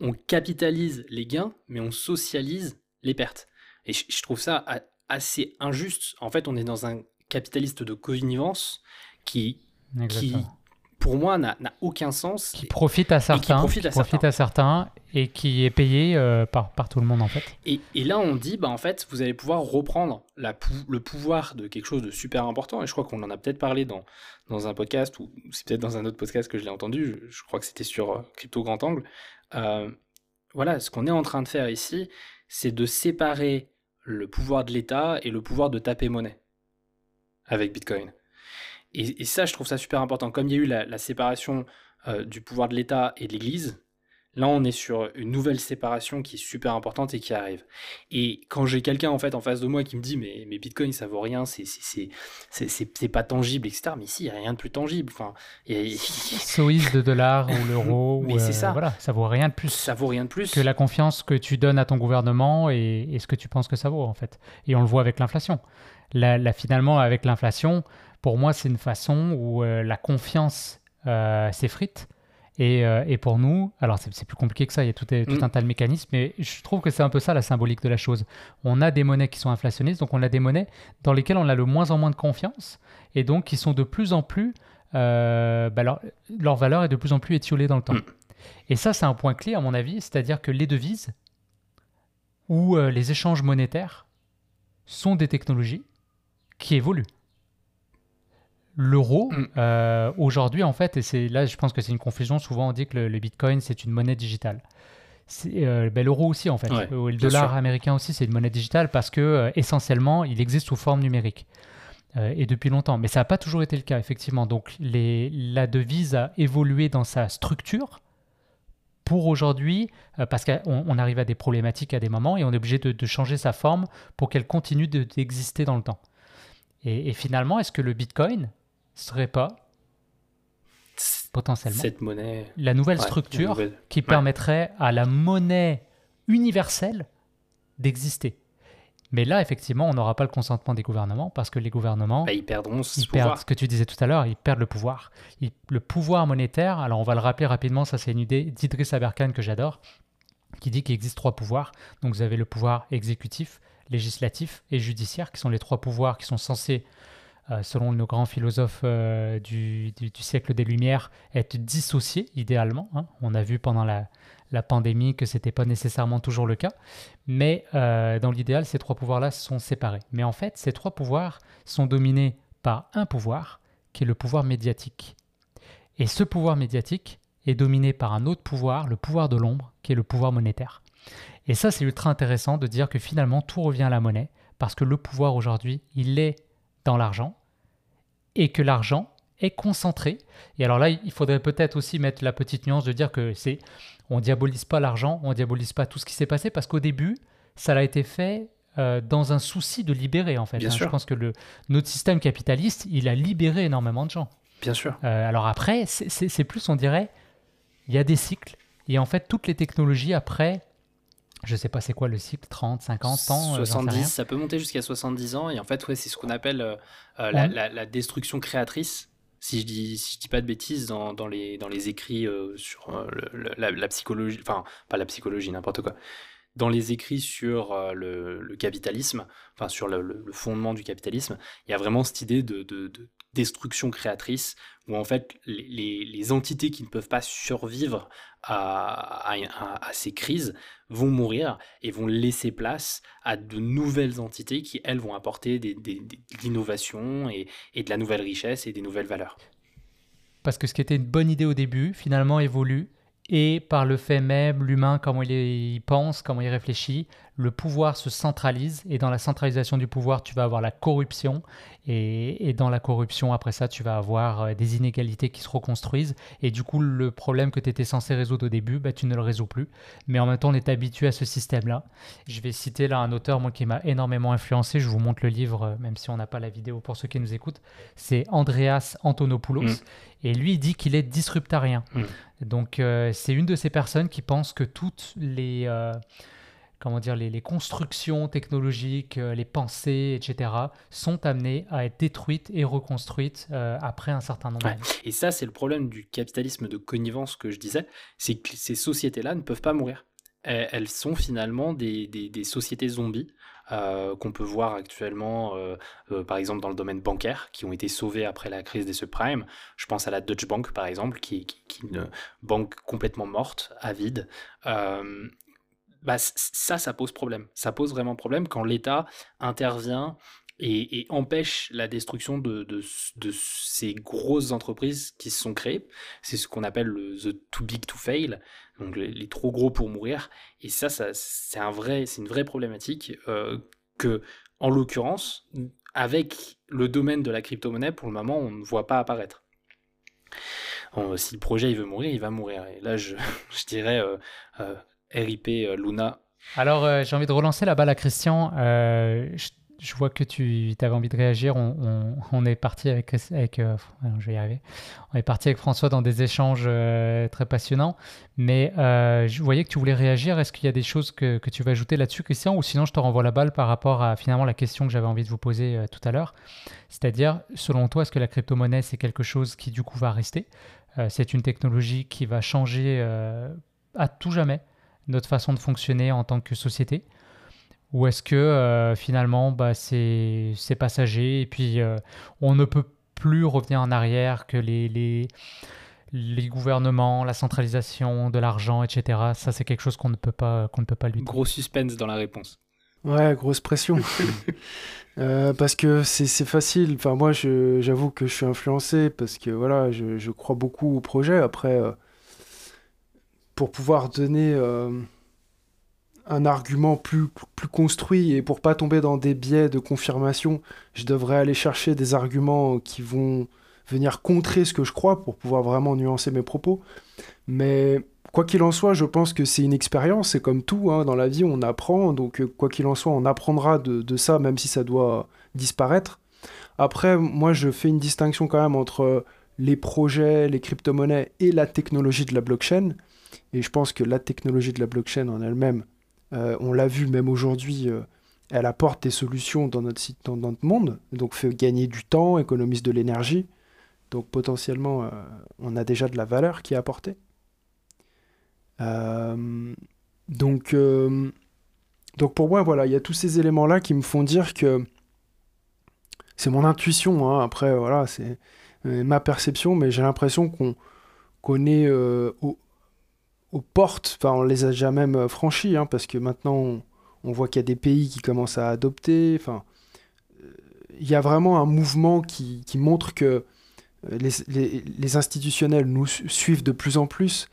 On, capitalise les gains, mais on socialise les pertes. Et je trouve ça assez injuste. En fait, on est dans un capitaliste de connivence qui, qui pour moi, n'a aucun sens. Qui profite à certains, qui profite, à, certains. et qui est payé euh, par, par tout le monde en fait. Et, et, là, on dit, bah en fait, vous allez pouvoir reprendre la le pouvoir de quelque chose de super important. Et je crois qu'on en a peut-être parlé dans, dans un podcast ou c'est peut-être dans un autre podcast que je l'ai entendu. Je, crois que c'était sur euh, Crypto Grand Angle. Euh, voilà, ce qu'on est en train de faire ici, c'est de séparer le pouvoir de l'État et le pouvoir de taper monnaie avec Bitcoin. Et, ça, je trouve ça super important. Comme il y a eu la, séparation euh, du pouvoir de l'État et de l'Église, Là, on est sur une nouvelle séparation qui est super importante et qui arrive. Et quand j'ai quelqu'un en fait en face de moi qui me dit mais, mais Bitcoin ça vaut rien, c'est c'est pas tangible, etc. Mais ici, il n'y a rien de plus tangible. Enfin, Soïs de dollar ou l'euro. mais c'est euh, ça. Voilà, ça vaut rien de plus. Ça vaut rien de plus que la confiance que tu donnes à ton gouvernement et, ce que tu penses que ça vaut en fait. Et on le voit avec l'inflation. Là, finalement, avec l'inflation, pour moi, c'est une façon où euh, la confiance euh, s'effrite euh, et, pour nous, alors c'est plus compliqué que ça, il y a tout, tout mm. un tas de mécanismes, mais je trouve que c'est un peu ça la symbolique de la chose. On a des monnaies qui sont inflationnistes, donc on a des monnaies dans lesquelles on a le moins en moins de confiance, et donc qui sont de plus en plus, euh, bah leur, leur, valeur est de plus en plus étiolée dans le temps. Mm. Et ça, c'est un point clé à mon avis, c'est-à-dire que les devises ou euh, les échanges monétaires sont des technologies qui évoluent l'euro. Mm. euh, aujourd'hui en fait et c'est là je pense que c'est une confusion. Souvent on dit que le, bitcoin c'est une monnaie digitale. Euh, ben, l'euro aussi en fait. Euh, le dollar américain aussi c'est une monnaie digitale parce que essentiellement il existe sous forme numérique et depuis longtemps. Mais ça n'a pas toujours été le cas effectivement. Donc les, la devise a évolué dans sa structure pour aujourd'hui, parce qu'on arrive à des problématiques à des moments et on est obligé de, changer sa forme pour qu'elle continue d'exister dans le temps. et finalement, est-ce que le Bitcoin, serait pas potentiellement cette monnaie, la nouvelle structure qui permettrait à la monnaie universelle d'exister. Mais là, effectivement, on n'aura pas le consentement des gouvernements parce que les gouvernements, bah, ils perdront ce ils perdent ce que tu disais tout à l'heure, ils perdent le pouvoir. le pouvoir monétaire, alors on va le rappeler rapidement, ça c'est une idée d'Idriss Aberkan que j'adore, qui dit qu'il existe trois pouvoirs. Donc vous avez le pouvoir exécutif, législatif et judiciaire, qui sont les trois pouvoirs qui sont censés selon nos grands philosophes euh, du, siècle des Lumières, être dissociés idéalement. Hein. On a vu pendant la, pandémie que ce n'était pas nécessairement toujours le cas, mais euh, dans l'idéal, ces trois pouvoirs-là sont séparés. Mais en fait, ces trois pouvoirs sont dominés par un pouvoir, qui est le pouvoir médiatique. Et ce pouvoir médiatique est dominé par un autre pouvoir, le pouvoir de l'ombre, qui est le pouvoir monétaire. Et ça, c'est ultra intéressant de dire que finalement, tout revient à la monnaie, parce que le pouvoir aujourd'hui, il est dans l'argent et que l'argent est concentré. Et alors là, il faudrait peut-être aussi mettre la petite nuance de dire que c'est on diabolise pas l'argent, on diabolise pas tout ce qui s'est passé parce qu'au début, ça a été fait euh, dans un souci de libérer en fait. Bien hein. sûr. Je pense que le, notre système capitaliste, il a libéré énormément de gens. Bien sûr. Euh, alors après, c'est plus, on dirait, il y a des cycles. Et en fait, toutes les technologies après je sais pas c'est quoi le cycle, 30, 50 ans 70, euh, ça peut monter jusqu'à 70 ans. Et en fait, ouais, c'est ce qu'on appelle euh, euh, la, destruction créatrice. Si je dis, si je dis pas de bêtises, dans, dans les, dans les écrits sur la, psychologie, enfin, pas la psychologie, n'importe quoi, dans les écrits sur le, capitalisme, enfin, sur le, fondement du capitalisme, il y a vraiment cette idée de, de, destruction créatrice, où en fait les, entités qui ne peuvent pas survivre à, ces crises vont mourir et vont laisser place à de nouvelles entités qui, elles, vont apporter de l'innovation et, et de la nouvelle richesse et des nouvelles valeurs. Parce que ce qui était une bonne idée au début, finalement, évolue et par le fait même, l'humain, comment il, pense, comment il réfléchit, le pouvoir se centralise et dans la centralisation du pouvoir, tu vas avoir la corruption et, dans la corruption, après ça, tu vas avoir euh, des inégalités qui se reconstruisent et du coup, le problème que tu étais censé résoudre au début, bah, tu ne le résous plus. Mais en même temps, on est habitué à ce système-là. Je vais citer là un auteur moi, qui m'a énormément influencé, je vous montre le livre, euh, même si on n'a pas la vidéo pour ceux qui nous écoutent, c'est Andreas Antonopoulos. Mm. Et lui, il dit qu'il est disruptarien. Mm. Donc, euh, c'est une de ces personnes qui pensent que toutes les, euh, comment dire, les, constructions technologiques, euh, les pensées, etc., sont amenées à être détruites et reconstruites après un certain nombre d'années. Et ça, c'est le problème du capitalisme de connivence que je disais, c'est que ces sociétés-là ne peuvent pas mourir. Elles sont finalement des, des, des sociétés zombies euh, qu'on peut voir actuellement, euh, euh, par exemple dans le domaine bancaire, qui ont été sauvés après la crise des subprimes. Je pense à la Deutsche Bank, par exemple, qui, est une banque complètement morte, avide. Bah, ça, ça pose problème. Ça pose vraiment problème quand l'État intervient et, empêche la destruction de, ces grosses entreprises qui se sont créées. C'est ce qu'on appelle le the too big to fail, donc les, trop gros pour mourir. Et ça, c'est un vrai, une vraie problématique euh, que, en l'occurrence, avec le domaine de la crypto-monnaie, pour le moment, on ne voit pas apparaître. si le projet il veut mourir, il va mourir. Et là, je, dirais euh, euh, RIP Luna. Alors, j'ai envie de relancer la balle à Christian. Je je vois que tu avais envie de réagir. On, est parti avec, euh, François dans des échanges euh, très passionnants. Mais euh, je voyais que tu voulais réagir. Est-ce qu'il y a des choses que, tu veux ajouter là-dessus, Christian? Ou sinon, je te renvoie la balle par rapport à finalement la question que j'avais envie de vous poser tout à l'heure. C'est-à-dire, selon toi, est-ce que la crypto-monnaie, c'est quelque chose qui du coup va rester? C'est une technologie qui va changer à tout jamais? Notre façon de fonctionner en tant que société? Ou est-ce que euh, finalement bah, c'est passager et puis euh, on ne peut plus revenir en arrière que les, les, les gouvernements, la centralisation de l'argent, etc. Ça c'est quelque chose qu'on ne peut pas qu'on ne peut pas lutter. Gros suspense dans la réponse. Ouais, grosse pression. Euh, parce que c'est facile. Enfin, moi, j'avoue que je suis influencé parce que voilà, je, je crois beaucoup au projet. Après, pour pouvoir donner un argument plus, plus construit et pour pas tomber dans des biais de confirmation, je devrais aller chercher des arguments qui vont venir contrer ce que je crois pour pouvoir vraiment nuancer mes propos. Mais quoi qu'il en soit, je pense que c'est une expérience, c'est comme tout, hein, dans la vie on apprend, donc euh, quoi qu'il en soit, on apprendra de, de, ça même si ça doit disparaître. Après, moi je fais une distinction quand même entre les projets, les crypto-monnaies et la technologie de la blockchain. Et je pense que la technologie de la blockchain en elle-même, euh, on l'a vu même aujourd'hui, euh, elle apporte des solutions dans notre, site, dans notre monde, donc fait gagner du temps, économise de l'énergie. Donc potentiellement, euh, on a déjà de la valeur qui est apportée. donc, donc pour moi, voilà, il y a tous ces éléments-là qui me font dire que c'est mon intuition. Hein. après, voilà, c'est ma perception, mais j'ai l'impression qu'on connaît au, aux portes, enfin on les a déjà même euh, franchies, hein, parce que maintenant on, voit qu'il y a des pays qui commencent à adopter, enfin euh, il y a vraiment un mouvement qui, montre que euh, les, institutionnels nous suivent de plus en plus,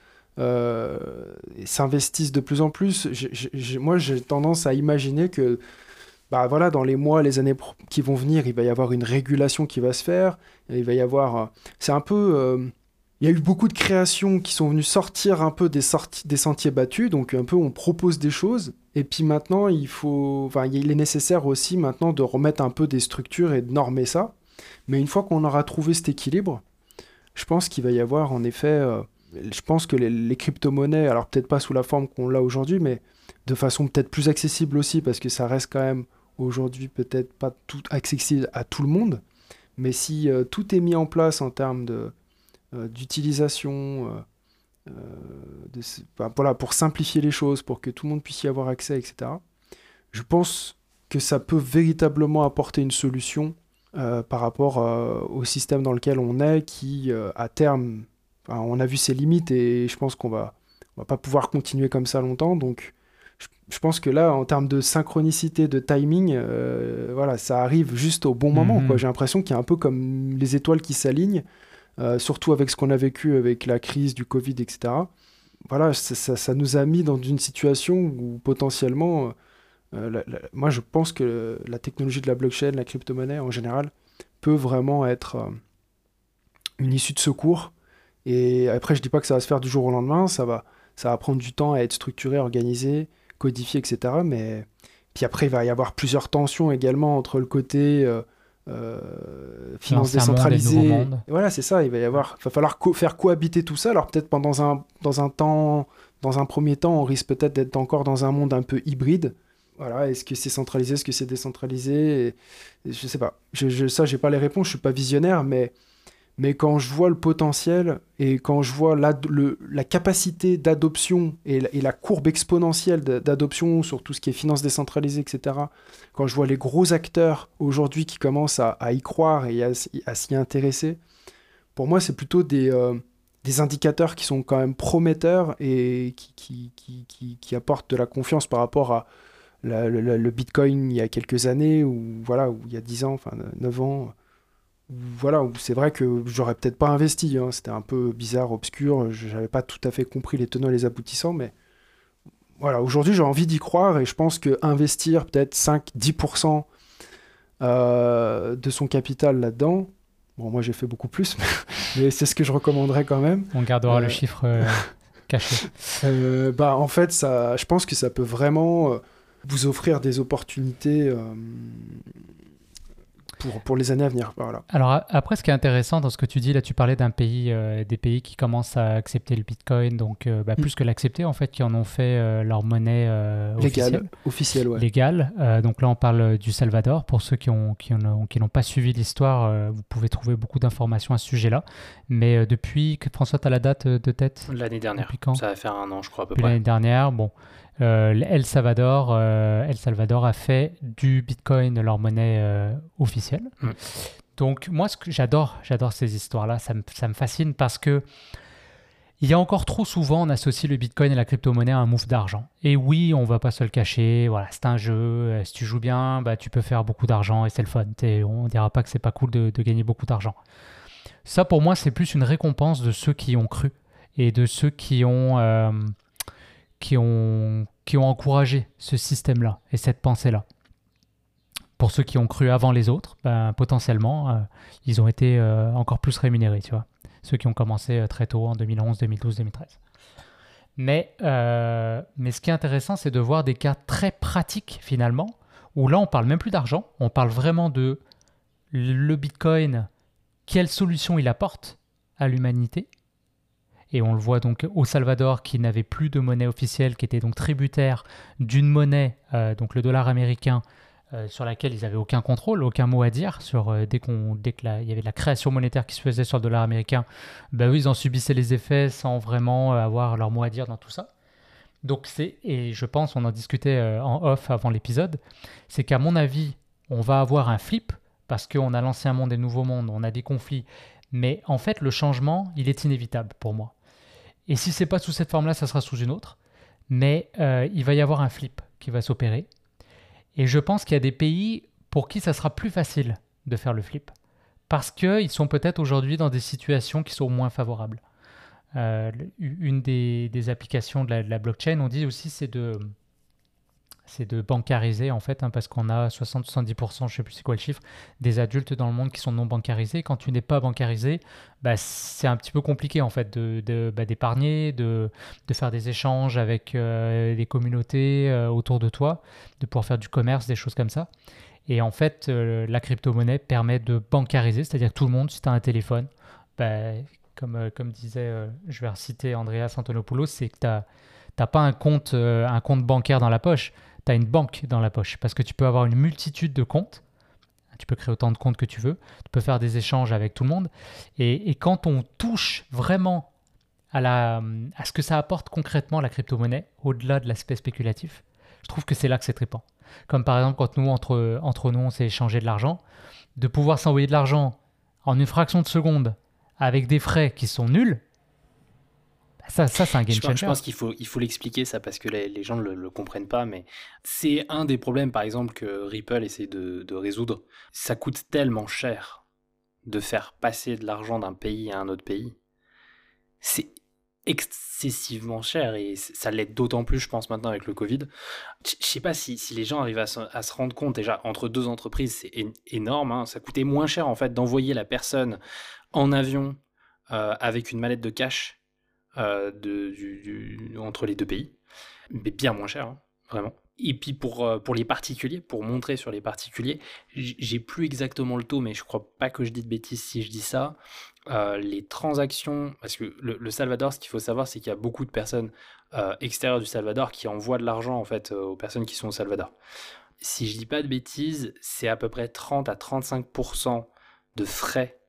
s'investissent de plus en plus. moi j'ai tendance à imaginer que bah voilà, dans les mois, les années qui vont venir, il va y avoir une régulation qui va se faire. Il va y avoir. C'est un peu il y a eu beaucoup de créations qui sont venues sortir un peu des, des sentiers battus, donc un peu on propose des choses, et puis maintenant il faut, enfin il est nécessaire aussi maintenant de remettre un peu des structures et de normer ça. Mais une fois qu'on aura trouvé cet équilibre, je pense qu'il va y avoir en effet, euh, je pense que les, crypto-monnaies, alors peut-être pas sous la forme qu'on l'a aujourd'hui, mais de façon peut-être plus accessible aussi, parce que ça reste quand même aujourd'hui peut-être pas tout accessible à tout le monde. Mais si euh, tout est mis en place en termes de, d'utilisation, euh, euh, voilà, pour simplifier les choses, pour que tout le monde puisse y avoir accès, etc. Je pense que ça peut véritablement apporter une solution par rapport au système dans lequel on est, qui à terme, on a vu ses limites et je pense qu'on va, on va pas pouvoir continuer comme ça longtemps. Donc je pense que là, en termes de synchronicité, de timing, euh, voilà, ça arrive juste au bon moment. Mhm. J'ai l'impression qu'il y a un peu comme les étoiles qui s'alignent, euh, surtout avec ce qu'on a vécu avec la crise du Covid, etc. Voilà, ça, nous a mis dans une situation où potentiellement, euh, moi je pense que la technologie de la blockchain, la crypto-monnaie en général, peut vraiment être une issue de secours. Et après, je dis pas que ça va se faire du jour au lendemain, ça va, ça va prendre du temps à être structuré, organisé codifié, etc. Mais puis après, il va y avoir plusieurs tensions également entre le côté euh, euh finance décentralisée. Voilà, c'est ça. Il va y avoir, va falloir faire cohabiter tout ça. Alors peut-être pendant un dans un temps, dans un premier temps, on risque peut-être d'être encore dans un monde un peu hybride. Voilà, est-ce que c'est centralisé, est-ce que c'est décentralisé et, Je sais pas. Je, je, ça, j'ai pas les réponses. Je suis pas visionnaire, mais mais quand je vois le potentiel et quand je vois la, capacité d'adoption et, la courbe exponentielle d'adoption sur tout ce qui est finance décentralisée, etc., quand je vois les gros acteurs aujourd'hui qui commencent à, y croire et à, s'y intéresser, pour moi, c'est plutôt des, euh, des indicateurs qui sont quand même prometteurs et qui, apportent de la confiance par rapport à le, Bitcoin il y a quelques années, ou voilà, il y a 10 ans, enfin 9 ans voilà, c'est vrai que j'aurais peut-être pas investi. Hein. C'était un peu bizarre, obscur. J'avais pas tout à fait compris les tenants et les aboutissants, mais voilà, aujourd'hui j'ai envie d'y croire et je pense que investir peut-être 5-10% euh, de son capital là-dedans, bon, moi j'ai fait beaucoup plus, mais, c'est ce que je recommanderais quand même. On gardera le euh, chiffre euh, caché. bah, en fait, ça, je pense que ça peut vraiment vous offrir des opportunités pour, les années à venir. Voilà. Alors après, ce qui est intéressant dans ce que tu dis, là tu parlais d'un pays, euh, des pays qui commencent à accepter le Bitcoin, donc euh, bah, mm. plus que l'accepter en fait, qui en ont fait euh, leur monnaie légale, officielle. Ouais. Légale. donc là on parle du Salvador. Pour ceux qui n'ont qui qui n'ont pas suivi l'histoire, vous pouvez trouver beaucoup d'informations à ce sujet-là. Mais depuis, que François, tu as la date de tête? L'année dernière. quand? Ça va faire un an, je crois à peu près. L'année dernière, bon. Euh, El Salvador, euh, El Salvador a fait du Bitcoin leur monnaie euh, officielle. Mm. Donc moi, ce que j'adore, j'adore ces histoires-là. Ça me, ça me, fascine parce que il y a encore trop souvent, on associe le Bitcoin et la crypto-monnaie à un move d'argent. Et oui, on va pas se le cacher. Voilà, c'est un jeu. Si tu joues bien, bah, tu peux faire beaucoup d'argent et c'est le fun. On dira pas que c'est pas cool de, de gagner beaucoup d'argent. Ça, pour moi, c'est plus une récompense de ceux qui ont cru et de ceux qui ont qui ont, qui ont encouragé ce système-là et cette pensée-là. Pour ceux qui ont cru avant les autres, ben, potentiellement, euh, ils ont été euh, encore plus rémunérés, tu vois. Ceux qui ont commencé euh, très tôt, en 2011, 2012, 2013. Mais, mais ce qui est intéressant, c'est de voir des cas très pratiques, finalement, où là, on parle même plus d'argent, on parle vraiment de le Bitcoin, quelle solution il apporte à l'humanité, et on le voit donc au Salvador qui n'avait plus de monnaie officielle, qui était donc tributaire d'une monnaie, euh, donc le dollar américain, euh, sur laquelle ils n'avaient aucun contrôle, aucun mot à dire. Sur, euh, dès qu'on, dès qu'il y avait de la création monétaire qui se faisait sur le dollar américain, bah oui, ils en subissaient les effets sans vraiment avoir leur mot à dire dans tout ça. Donc c'est, et je pense, on en discutait en off avant l'épisode, c'est qu'à mon avis, on va avoir un flip parce qu'on a l'ancien monde et le nouveau monde, on a des conflits, mais en fait, le changement, il est inévitable pour moi. Et si c'est pas sous cette forme-là, ça sera sous une autre. Mais euh, il va y avoir un flip qui va s'opérer. Et je pense qu'il y a des pays pour qui ça sera plus facile de faire le flip. Parce qu'ils sont peut-être aujourd'hui dans des situations qui sont moins favorables. Euh, une des, applications de la, blockchain, on dit aussi, c'est de, c'est de bancariser en fait, hein, parce qu'on a 60-70%, je sais plus c'est quoi le chiffre, des adultes dans le monde qui sont non bancarisés. Quand tu n'es pas bancarisé, bah, c'est un petit peu compliqué en fait de, bah, d'épargner, de, de, faire des échanges avec euh, les communautés euh, autour de toi, de pouvoir faire du commerce, des choses comme ça. Et en fait, euh, la crypto-monnaie permet de bancariser, c'est-à-dire que tout le monde, si tu as un téléphone, bah, comme, comme disait, je vais reciter Andreas Antonopoulos, c'est que tu n'as pas un compte, un compte bancaire dans la poche tu as une banque dans la poche parce que tu peux avoir une multitude de comptes. Tu peux créer autant de comptes que tu veux. Tu peux faire des échanges avec tout le monde. Et, quand on touche vraiment à, la, à ce que ça apporte concrètement la crypto-monnaie, au-delà de l'aspect spéculatif, je trouve que c'est là que c'est trippant. Comme par exemple, quand nous, entre, entre nous, on s'est échangé de l'argent, de pouvoir s'envoyer de l'argent en une fraction de seconde avec des frais qui sont nuls, ça, ça c'est un game changer. Je pense qu'il faut, il faut l'expliquer ça parce que les, gens ne le, comprennent pas, mais c'est un des problèmes, par exemple, que Ripple essaie de, de résoudre. Ça coûte tellement cher de faire passer de l'argent d'un pays à un autre pays. C'est excessivement cher et ça l'est d'autant plus, je pense, maintenant avec le Covid. Je sais pas si, si, les gens arrivent à se, rendre compte déjà entre deux entreprises, c'est énorme. Hein. Ça coûtait moins cher en fait d'envoyer la personne en avion euh, avec une mallette de cash euh, entre les deux pays, mais bien moins cher, hein, vraiment. Et puis pour, euh, pour les particuliers, pour montrer sur les particuliers, j'ai plus exactement le taux, mais je crois pas que je dis de bêtises si je dis ça. Euh, les transactions, parce que le, Salvador, ce qu'il faut savoir, c'est qu'il y a beaucoup de personnes extérieures du Salvador qui envoient de l'argent en fait aux personnes qui sont au Salvador. Si je dis pas de bêtises, c'est à peu près 30 à 35% de frais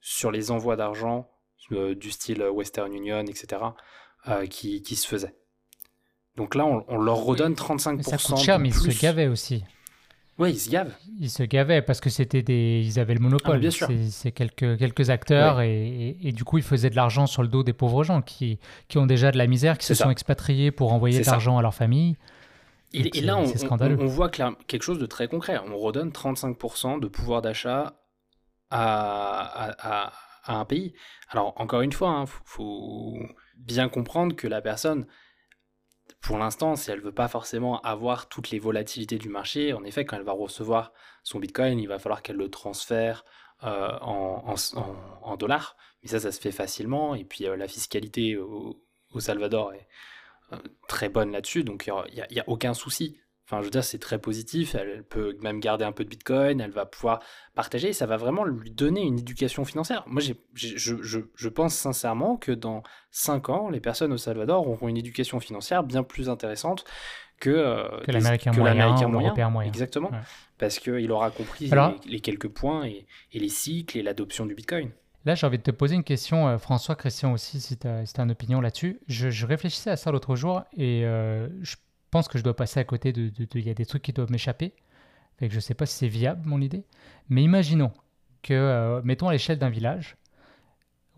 sur les envois d'argent du style Western Union, etc., qui, qui se faisaient. Donc là, on, leur redonne 35%. ça coûte cher, mais ils se gavaient aussi. Oui, ils se gavent. Ils se gavaient parce que c'était des, ils avaient le monopole. Ah, bien sûr. C'est quelques quelques acteurs et, et, du coup ils faisaient de l'argent sur le dos des pauvres gens qui qui ont déjà de la misère, qui se sont expatriés pour envoyer de l'argent à leur famille. Et, là, on, on, voit quelque chose de très concret. On redonne 35% de pouvoir d'achat à, à, à, un pays. Alors encore une fois, il hein, faut bien comprendre que la personne pour l'instant, si elle veut pas forcément avoir toutes les volatilités du marché, en effet, quand elle va recevoir son Bitcoin, il va falloir qu'elle le transfère euh, en, dollars. Mais ça, ça se fait facilement. Et puis euh, la fiscalité au, Salvador est euh, très bonne là-dessus, donc il n'y a, aucun souci. Enfin, je veux dire, c'est très positif. Elle, peut même garder un peu de Bitcoin. Elle va pouvoir partager. ça va vraiment lui donner une éducation financière. Moi, je, je, pense sincèrement que dans 5 ans, les personnes au Salvador auront une éducation financière bien plus intéressante que, euh, que l'américain moyen, moyen. moyen. Exactement. Parce qu'il aura compris les, quelques points et, les cycles et l'adoption du Bitcoin. Là, j'ai envie de te poser une question, euh, François, Christian aussi, si tu as, une opinion là-dessus. Je, réfléchissais à ça l'autre jour et euh, je pense que je dois passer à côté de. Il y a des trucs qui doivent m'échapper. Fait que je ne sais pas si c'est viable, mon idée. Mais imaginons que, euh, mettons à l'échelle d'un village,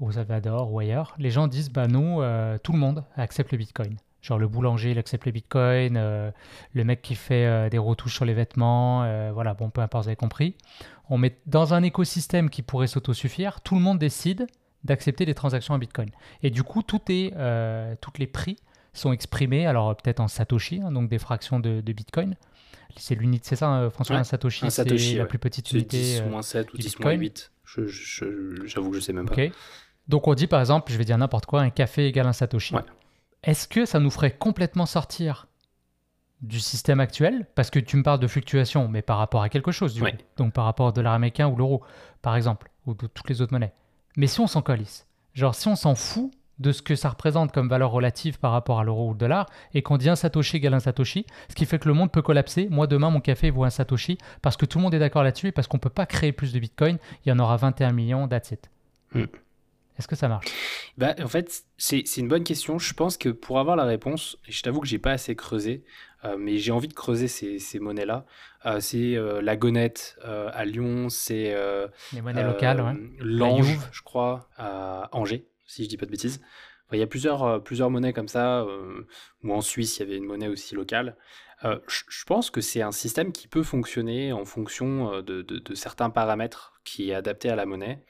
au Salvador ou ailleurs, les gens disent bah non, euh, tout le monde accepte le bitcoin. Genre le boulanger, il accepte le bitcoin, euh, le mec qui fait des retouches sur les vêtements, voilà, bon, peu importe, vous avez compris. On met dans un écosystème qui pourrait s'autosuffire, tout le monde décide d'accepter des transactions en bitcoin. Et du coup, tout est, toutes les prix sont exprimés, alors peut-être en Satoshi, hein, donc des fractions de, Bitcoin. C'est l'unité, c'est ça, hein, François, un Satoshi, c'est la plus petite unité. 10 moins 7 ou 10 moins 8. J'avoue que je sais même pas. Donc on dit par exemple, je vais dire n'importe quoi, un café égale un Satoshi. Est-ce que ça nous ferait complètement sortir du système actuel? Parce que tu me parles de fluctuation, mais par rapport à quelque chose, du coup. Donc par rapport au dollar américain ou l'euro, par exemple, ou de toutes les autres monnaies. Mais si on s'en colisse, genre si on s'en fout de ce que ça représente comme valeur relative par rapport à l'euro ou le dollar, et qu'on dit un Satoshi égale un Satoshi, ce qui fait que le monde peut collapser. Moi, demain, mon café vaut un Satoshi, parce que tout le monde est d'accord là-dessus, et parce qu'on ne peut pas créer plus de Bitcoin, il y en aura 21 millions, that's it. Hmm. Est-ce que ça marche? Bah, En fait, c'est une bonne question. Je pense que pour avoir la réponse, je t'avoue que j'ai pas assez creusé, euh, mais j'ai envie de creuser ces, ces monnaies-là. Euh, c'est euh, la Gonette à Lyon, c'est... Les monnaies locales, ouais. L'Ange, je crois, à Angers si je dis pas de bêtises. il y a plusieurs, euh, plusieurs monnaies comme ça, euh, ou en Suisse, il y avait une monnaie aussi locale. Euh, je pense que c'est un système qui peut fonctionner en fonction de, certains paramètres qui est adapté à la monnaie.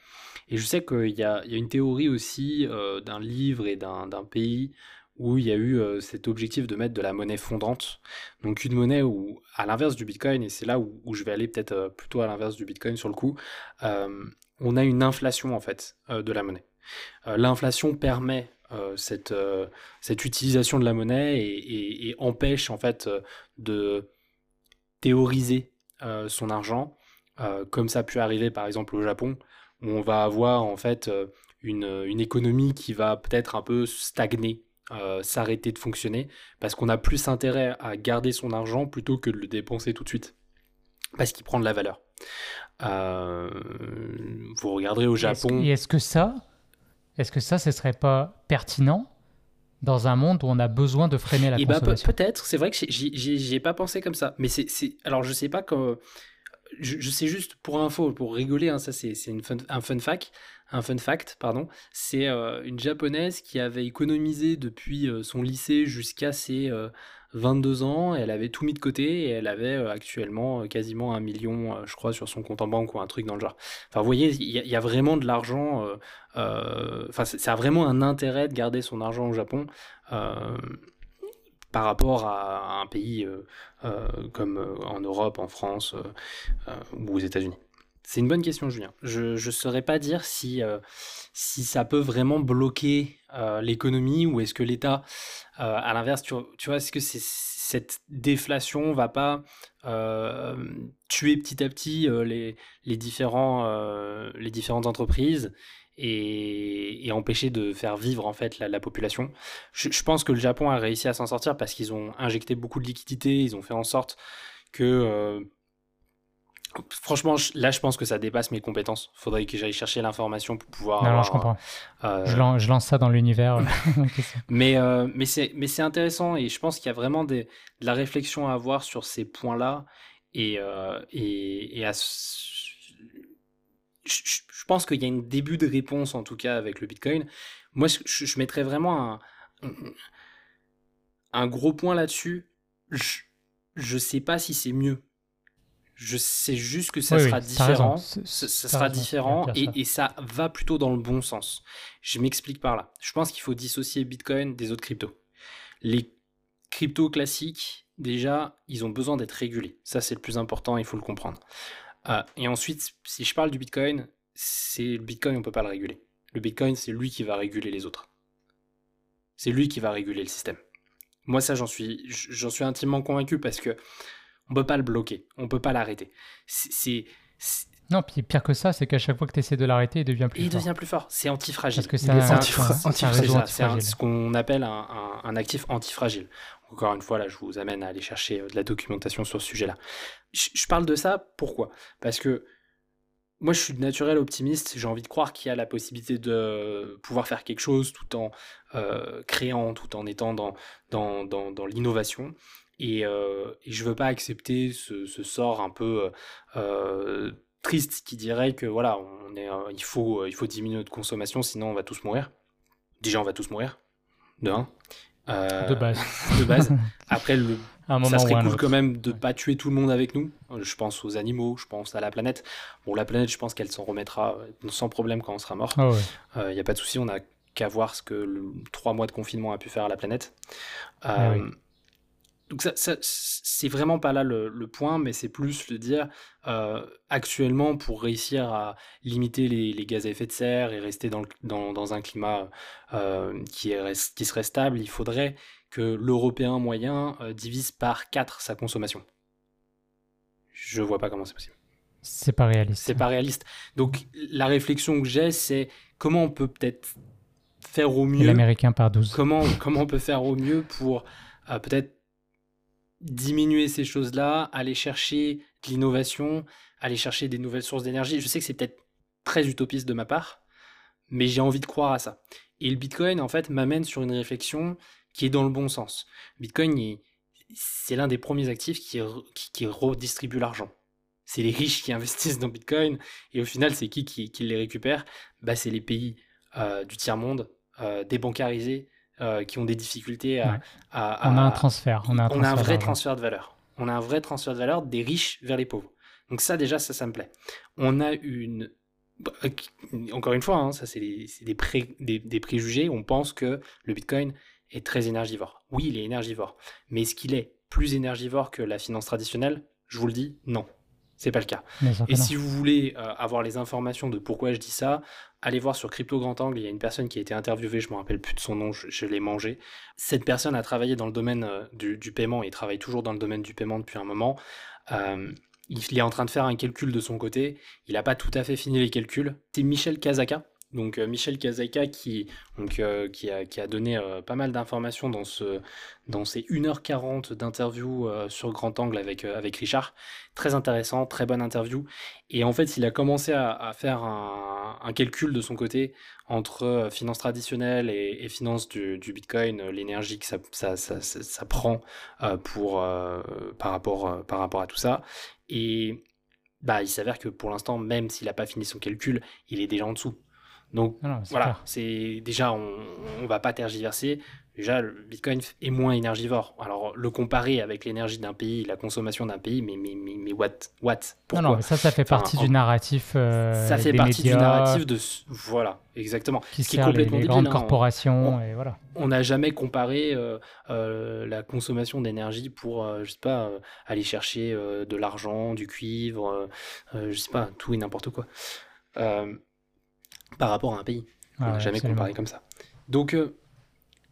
Et je sais qu'il y, a, une théorie aussi d'un livre et d'un pays où il y a eu cet objectif de mettre de la monnaie fondante. Donc une monnaie où, à l'inverse du Bitcoin, et c'est là où, où, je vais aller peut-être plutôt à l'inverse du Bitcoin sur le coup, on a une inflation en fait de la monnaie. Euh, l'inflation permet euh, cette, euh, cette utilisation de la monnaie et, empêche en fait de théoriser son argent, comme ça a pu arriver par exemple au Japon, où on va avoir en fait une, une économie qui va peut-être un peu stagner, s'arrêter de fonctionner, parce qu'on a plus intérêt à garder son argent plutôt que de le dépenser tout de suite, parce qu'il prend de la valeur. vous regarderez au Japon. Et est-ce que ça, est-ce que ça, ce serait pas pertinent dans un monde où on a besoin de freiner la Et eh ben, consommation? Peut-être, c'est vrai que j'y ai pas pensé comme ça. Mais c'est, alors je sais pas quand. je, sais juste pour info, pour rigoler, hein, ça c'est un fun fact, un fun fact, pardon. C'est euh, une japonaise qui avait économisé depuis euh, son lycée jusqu'à ses 22 ans. Elle avait tout mis de côté et elle avait actuellement quasiment un million, je crois, sur son compte en banque ou un truc dans le genre. Enfin, vous voyez, il y, a vraiment de l'argent. Enfin, ça a vraiment un intérêt de garder son argent au Japon par rapport à un pays euh, euh, comme euh, en Europe, en France ou aux États-Unis C'est une bonne question, Julien. Je ne saurais pas dire si, si ça peut vraiment bloquer l'économie ou est-ce que l'État, à l'inverse, tu, tu, vois, est-ce que cette déflation va pas tuer petit à petit les, les, différents, les différentes entreprises et, empêcher de faire vivre en fait la, population? Je, pense que le Japon a réussi à s'en sortir parce qu'ils ont injecté beaucoup de liquidités, ils ont fait en sorte que euh, Franchement, là, je pense que ça dépasse mes compétences. Faudrait que j'aille chercher l'information pour pouvoir. Non, je comprends. Euh, je, lance, ça dans l'univers. mais euh, mais c'est intéressant et je pense qu'il y a vraiment des, de la réflexion à avoir sur ces points-là et, et, et à je, pense qu'il y a un début de réponse, en tout cas, avec le Bitcoin. Moi, je, mettrais vraiment un, un gros point là-dessus. Je ne sais pas si c'est mieux. Je sais juste que ça sera différent. Ça, sera différent et, et, ça va plutôt dans le bon sens. Je m'explique par là. Je pense qu'il faut dissocier Bitcoin des autres cryptos. Les cryptos classiques, déjà, ils ont besoin d'être régulés. Ça, c'est le plus important, il faut le comprendre. Ah, et ensuite, si je parle du Bitcoin, c'est le Bitcoin, on ne peut pas le réguler. Le Bitcoin, c'est lui qui va réguler les autres. C'est lui qui va réguler le système. Moi, ça, j'en suis, j'en suis intimement convaincu parce que on peut pas le bloquer, on peut pas l'arrêter. C'est non, puis pire que ça, c'est qu'à chaque fois que tu essaies de l'arrêter, il devient plus fort. Il devient plus fort. C'est antifragile. Parce que c'est un, C'est ce qu'on appelle un, un, actif antifragile. Encore une fois, là, je vous amène à aller chercher euh, de la documentation sur ce sujet-là. Je, parle de ça, pourquoi? Parce que moi, je suis de naturel optimiste. J'ai envie de croire qu'il y a la possibilité de pouvoir faire quelque chose tout en euh, créant, tout en étant dans, dans, dans, l'innovation. Et, euh, et, je veux pas accepter ce, sort un peu euh, triste qui dirait que voilà, on est, il, faut, il faut diminuer notre consommation, sinon on va tous mourir. Déjà, on va tous mourir. De un. de base. De base. Après, le ça serait cool quand même de pas tuer tout le monde avec nous. Je pense aux animaux, je pense à la planète. Bon, la planète, je pense qu'elle s'en remettra euh, sans problème quand on sera mort. Il ah n'y euh, a pas de souci, on n'a qu'à voir ce que le trois mois de confinement a pu faire à la planète. Ah euh, donc ça, c'est vraiment pas là le, point, mais c'est plus le dire actuellement pour réussir à limiter les, gaz à effet de serre et rester dans, dans, dans un climat qui, est, qui serait stable, il faudrait que l'Européen moyen euh, divise par 4 sa consommation. Je vois pas comment c'est possible. C'est pas réaliste. C'est pas réaliste. Donc la réflexion que j'ai, c'est comment on peut peut-être faire au mieux. L'américain par 12. Comment, comment on peut faire au mieux pour euh, peut-être diminuer ces choses-là, aller chercher de l'innovation, aller chercher des nouvelles sources d'énergie. Je sais que c'est peut-être très utopiste de ma part, mais j'ai envie de croire à ça. Et le Bitcoin, en fait, m'amène sur une réflexion qui est dans le bon sens. Bitcoin, c'est l'un des premiers actifs qui, redistribue l'argent. C'est les riches qui investissent dans Bitcoin, et au final, c'est qui, qui, les récupère? Bah, C'est les pays euh, du tiers-monde, euh, débancarisés, euh, qui ont des difficultés à, On a un transfert. On a un, on a un vrai transfert de valeur. On a un vrai transfert de valeur des riches vers les pauvres. Donc ça, déjà, ça, ça me plaît. On a une... Bah, encore une fois, hein, ça c'est des, des, des préjugés. On pense que le Bitcoin est très énergivore. Oui, il est énergivore. Mais est-ce qu'il est plus énergivore que la finance traditionnelle? Je vous le dis, non. C'est pas le cas. Et si vous voulez euh, avoir les informations de pourquoi je dis ça, allez voir sur Crypto Grand Angle. Il y a une personne qui a été interviewée, je me rappelle plus de son nom, je, l'ai mangé. Cette personne a travaillé dans le domaine euh, du, paiement et travaille toujours dans le domaine du paiement depuis un moment. Euh, il est en train de faire un calcul de son côté. Il n'a pas tout à fait fini les calculs. C'est Michel Kazaka donc euh, Michel Kazaka euh, qui, a, donné euh, pas mal d'informations dans, ce, ces 1h40 d'interview sur grand angle avec, Richard. Très intéressant, très bonne interview. Et en fait, il a commencé à, faire un, calcul de son côté entre finances traditionnelles et, et finances du, Bitcoin, l'énergie que ça, prend pour, par, rapport, par rapport à tout ça. Et bah, il s'avère que pour l'instant, même s'il n'a pas fini son calcul, il est déjà en dessous. Donc voilà, c'est déjà on, on va pas tergiverser. Déjà, le Bitcoin est moins énergivore. Alors, le comparer avec l'énergie d'un pays, la consommation d'un pays, mais, mais, mais, mais what, what? Pourquoi Non, non, ça, ça fait partie du narratif. Euh, ça fait partie du narratif de. Voilà, exactement. Qui Ce qui est complètement les, les grandes hein. corporations, et voilà. On n'a jamais comparé euh, euh, la consommation d'énergie pour, je sais pas, aller chercher de l'argent, du cuivre, je sais pas, tout et n'importe quoi. Par rapport à un pays. on n'a jamais comparé comme ça. Donc,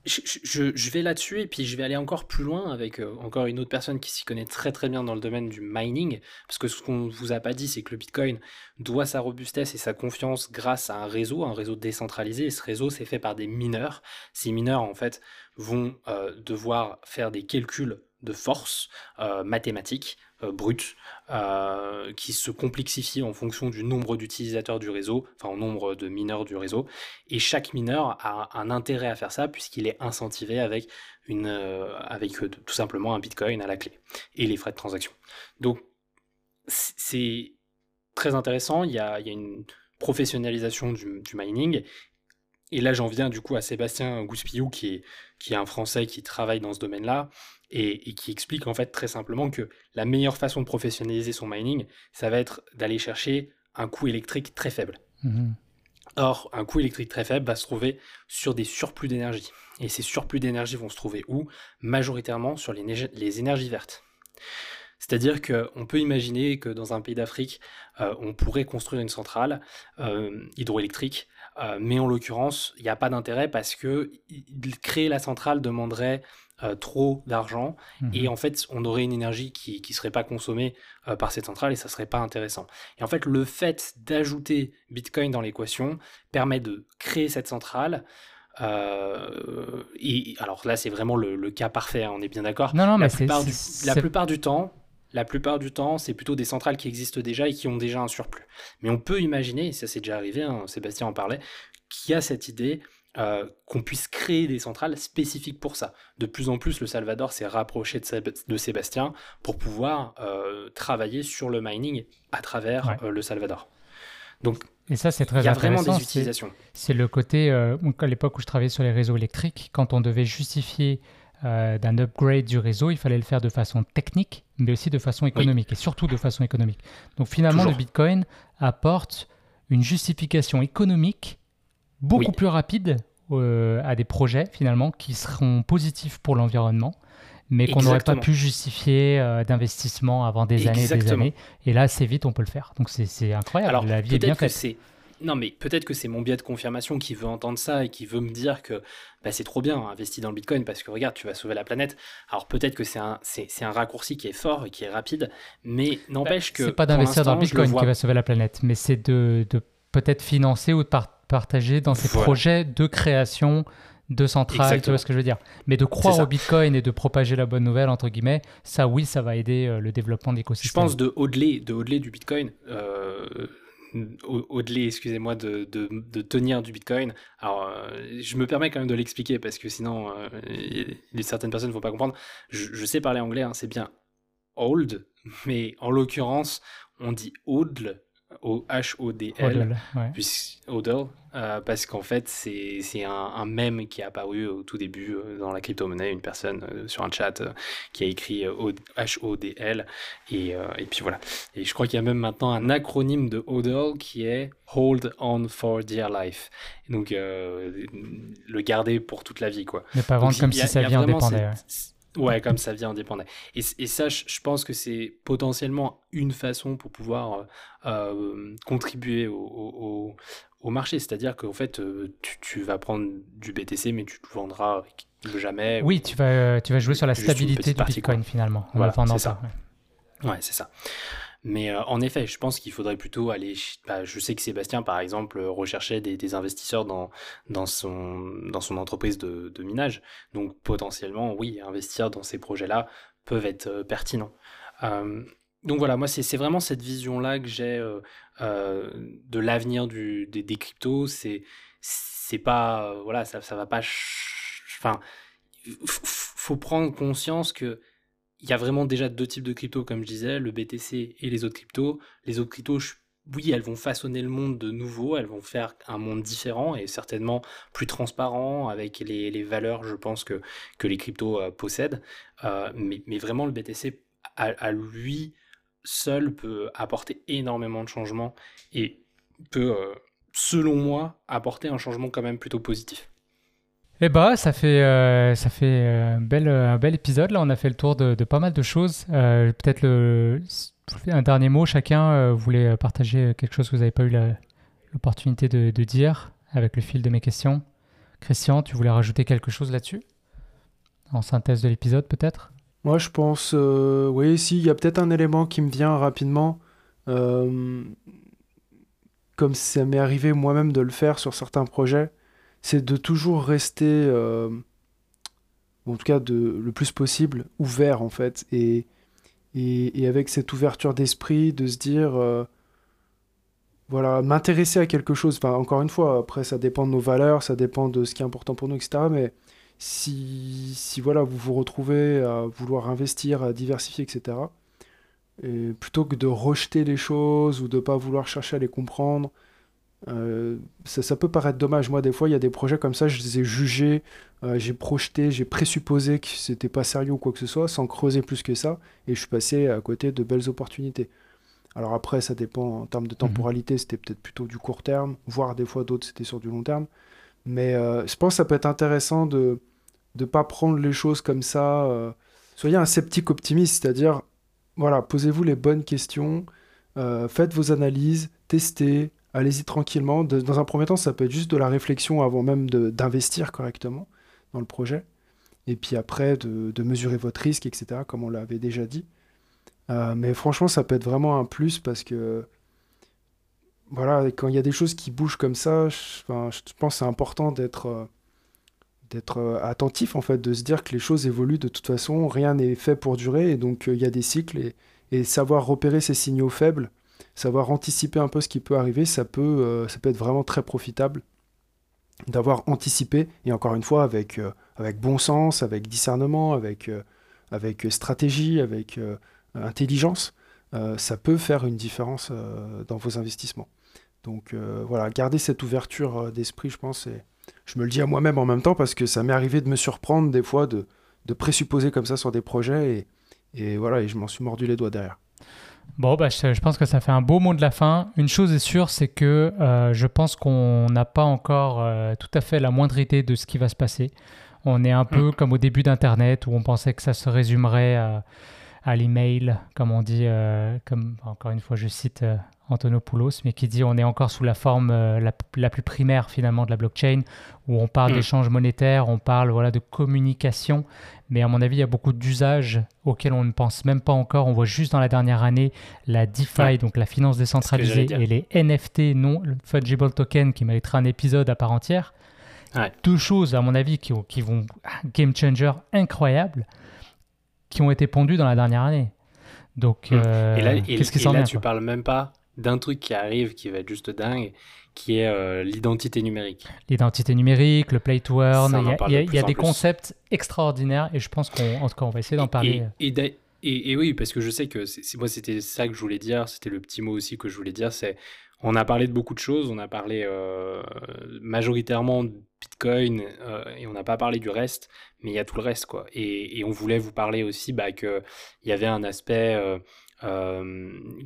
je, vais là-dessus et puis je vais aller encore plus loin avec euh, encore une autre personne qui s'y connaît très très bien dans le domaine du mining. Parce que ce qu'on vous a pas dit, c'est que le Bitcoin doit sa robustesse et sa confiance grâce à un réseau, un réseau décentralisé. Et ce réseau, c'est fait par des mineurs. Ces mineurs, en fait, vont euh, devoir faire des calculs de force euh, mathématiques euh, brutes euh, qui se complexifient en fonction du nombre d'utilisateurs du réseau, enfin au nombre de mineurs du réseau. Et chaque mineur a un intérêt à faire ça puisqu'il est incentivé avec, une, avec tout simplement un bitcoin à la clé et les frais de transaction. Donc c'est très intéressant, il y a, une professionnalisation du, du mining et là, j'en viens du coup à Sébastien Gouspillou, qui est, qui est un Français qui travaille dans ce domaine-là, et, qui explique en fait très simplement que la meilleure façon de professionnaliser son mining, ça va être d'aller chercher un coût électrique très faible. Mhm. Or, un coût électrique très faible va se trouver sur des surplus d'énergie. Et ces surplus d'énergie vont se trouver où? Majoritairement sur les, les énergies vertes. C'est-à-dire qu'on peut imaginer que dans un pays d'Afrique, euh, on pourrait construire une centrale euh, hydroélectrique euh, mais en l'occurrence, il n'y a pas d'intérêt parce que créer la centrale demanderait euh, trop d'argent et mhm. en fait, on aurait une énergie qui ne serait pas consommée euh, par cette centrale et ça serait pas intéressant. Et en fait, le fait d'ajouter Bitcoin dans l'équation permet de créer cette centrale. et alors là, c'est vraiment le, cas parfait, hein, on est bien d'accord. Non, non, la mais plupart la plupart du temps, la plupart du temps, c'est plutôt des centrales qui existent déjà et qui ont déjà un surplus. Mais on peut imaginer, et ça s'est déjà arrivé, hein, Sébastien en parlait, qu'il y a cette idée euh, qu'on puisse créer des centrales spécifiques pour ça. De plus en plus, le Salvador s'est rapproché de, Sébastien pour pouvoir euh, travailler sur le mining à travers euh, le Salvador. Donc, et ça, c'est très il y a vraiment des utilisations. C'est le côté, à l'époque où je travaillais sur les réseaux électriques, quand on devait justifier d'un upgrade du réseau, il fallait le faire de façon technique, mais aussi de façon économique, et surtout de façon économique. Donc finalement, le Bitcoin apporte une justification économique beaucoup plus rapide euh, à des projets finalement qui seront positifs pour l'environnement, mais qu'on n'aurait pas pu justifier euh, d'investissement avant des années et des années. Et là, assez vite, on peut le faire. Donc c'est incroyable. Alors, la vie est bien faite. Non, mais peut-être que c'est mon biais de confirmation qui veut entendre ça et qui veut me dire que bah, c'est trop bien, investi dans le Bitcoin parce que regarde, tu vas sauver la planète. Alors peut-être que c'est un, c'est, un raccourci qui est fort et qui est rapide, mais n'empêche bah, que. C'est pas d'investir dans le Bitcoin qui va sauver la planète, mais c'est de, de peut-être financer ou de partager dans ces projets de création de centrales, tu vois ce que je veux dire. Mais de croire au Bitcoin et de propager la bonne nouvelle, entre guillemets, ça oui, ça va aider euh, le développement de l'écosystème. Je pense de au-delà de du Bitcoin, euh, au-delà, excusez-moi, de, de, tenir du Bitcoin. Alors, euh, je me permets quand même de l'expliquer parce que sinon, euh, certaines personnes ne vont pas comprendre. Je, sais parler anglais, hein, c'est bien old, mais en l'occurrence, on dit old O-H-O-D-L, euh, parce qu'en fait, c'est un, un mème qui est apparu au tout début euh, dans la crypto-monnaie, une personne euh, sur un chat qui a écrit H-O-D-L, et, et, puis voilà. Et je crois qu'il y a même maintenant un acronyme de HODL qui est Hold On for Dear Life. donc, le garder pour toute la vie, quoi. Ne pas vendre comme si sa vie en dépendait. Ouais, comme ça vient indépendant. Et, et ça, je, pense que c'est potentiellement une façon pour pouvoir euh, euh, contribuer au, au, marché. C'est-à-dire qu'en fait, euh, tu, tu, vas prendre du BTC, mais tu le vendras jamais. Oui, tu vas, tu vas jouer sur la stabilité du Bitcoin finalement. voilà, c'est ça. ouais c'est ça. Mais euh, en effet, je pense qu'il faudrait plutôt aller. Bah, je sais que Sébastien, par exemple, recherchait des, investisseurs dans, dans, son, dans son entreprise de, minage. Donc potentiellement, oui, investir dans ces projets-là peuvent être euh, pertinents. Euh, donc voilà, moi, c'est vraiment cette vision-là que j'ai de l'avenir des, des, cryptos. C'est pas. voilà, ça, ça va pas. Enfin, faut prendre conscience que il y a vraiment déjà deux types de cryptos, comme je disais, le BTC et les autres cryptos. Les autres cryptos, oui, elles vont façonner le monde de nouveau, elles vont faire un monde différent et certainement plus transparent avec les, valeurs, je pense, que, que les cryptos euh, possèdent. Euh, mais, vraiment, le BTC, à, lui seul, peut apporter énormément de changements et peut, euh, selon moi, apporter un changement quand même plutôt positif. Eh bah, ça fait, fait un, bel, un bel épisode. Là, on a fait le tour de, pas mal de choses. Peut-être un dernier mot, chacun euh, voulait partager quelque chose que vous n'avez pas eu l'opportunité de, dire avec le fil de mes questions. Christian, tu voulais rajouter quelque chose là-dessus? En synthèse de l'épisode peut-être? Moi je pense, euh, oui, si, il y a peut-être un élément qui me vient rapidement. Euh, comme ça m'est arrivé moi-même de le faire sur certains projets, c'est de toujours rester, en tout cas de, le plus possible, ouvert en fait. Et et, avec cette ouverture d'esprit, de se dire, euh, voilà, m'intéresser à quelque chose. Enfin, encore une fois, après, ça dépend de nos valeurs, ça dépend de ce qui est important pour nous, etc. Mais si, si voilà, vous vous retrouvez à vouloir investir, à diversifier, etc., et plutôt que de rejeter les choses ou de ne pas vouloir chercher à les comprendre, euh, ça, peut paraître dommage. Moi, des fois, il y a des projets comme ça, je les ai jugés, euh, j'ai projeté, j'ai présupposé que c'était pas sérieux ou quoi que ce soit, sans creuser plus que ça, et je suis passé à côté de belles opportunités. Alors après, ça dépend en termes de mhm. temporalité, c'était peut-être plutôt du court terme, voire des fois d'autres, c'était sur du long terme. Mais euh, je pense que ça peut être intéressant de ne pas prendre les choses comme ça. soyez un sceptique optimiste, c'est-à-dire, voilà, posez-vous les bonnes questions, faites vos analyses, testez, allez-y tranquillement. dans un premier temps, ça peut être juste de la réflexion avant même d'investir correctement dans le projet. Et puis après, de, mesurer votre risque, etc., comme on l'avait déjà dit. Euh, mais franchement, ça peut être vraiment un plus parce que, voilà, quand il y a des choses qui bougent comme ça, je, pense que c'est important d'être euh, euh, attentif, en fait, de se dire que les choses évoluent de toute façon, rien n'est fait pour durer, et donc il y a des cycles, et savoir repérer ces signaux faibles, savoir anticiper un peu ce qui peut arriver, ça peut, euh, ça peut être vraiment très profitable d'avoir anticipé, et encore une fois, avec, euh, avec bon sens, avec discernement, avec, euh, avec stratégie, avec intelligence, ça peut faire une différence dans vos investissements. Donc voilà, garder cette ouverture d'esprit, je pense, et je me le dis à moi-même en même temps, parce que ça m'est arrivé de me surprendre des fois, de, de présupposer comme ça sur des projets, et, et voilà, et je m'en suis mordu les doigts derrière. Bon, bah, je, pense que ça fait un beau mot de la fin. Une chose est sûre, c'est que euh, je pense qu'on n'a pas encore euh, tout à fait la moindre idée de ce qui va se passer. On est un peu mm. comme au début d'Internet où on pensait que ça se résumerait à, à l'email, comme on dit, euh, comme encore une fois, je cite Antonopoulos, mais qui dit on est encore sous la forme la, plus primaire finalement de la blockchain, où on parle mm. d'échanges monétaires, on parle voilà, de communication, mais à mon avis, il y a beaucoup d'usages auxquels on ne pense même pas encore. On voit juste dans la dernière année la DeFi, donc la finance décentralisée, et les NFT, non fungible token, qui méritera un épisode à part entière. Deux choses, à mon avis, qui, qui vont game changer incroyable, qui ont été pondues dans la dernière année. Donc, mm. euh, qu'est-ce qui s'en vient tu parles même pas d'un truc qui arrive qui va être juste dingue, qui est euh, l'identité numérique. L'identité numérique, le play to earn, il y a, des concepts extraordinaires et je pense qu'en tout cas on va essayer d'en parler. Et, et, oui, parce que je sais que c'est, moi c'était ça que je voulais dire, c'était le petit mot aussi que je voulais dire, c'est on a parlé de beaucoup de choses, on a parlé euh, majoritairement de Bitcoin euh, et on n'a pas parlé du reste, mais il y a tout le reste quoi. Et, on voulait vous parler aussi bah, qu'il y avait un aspect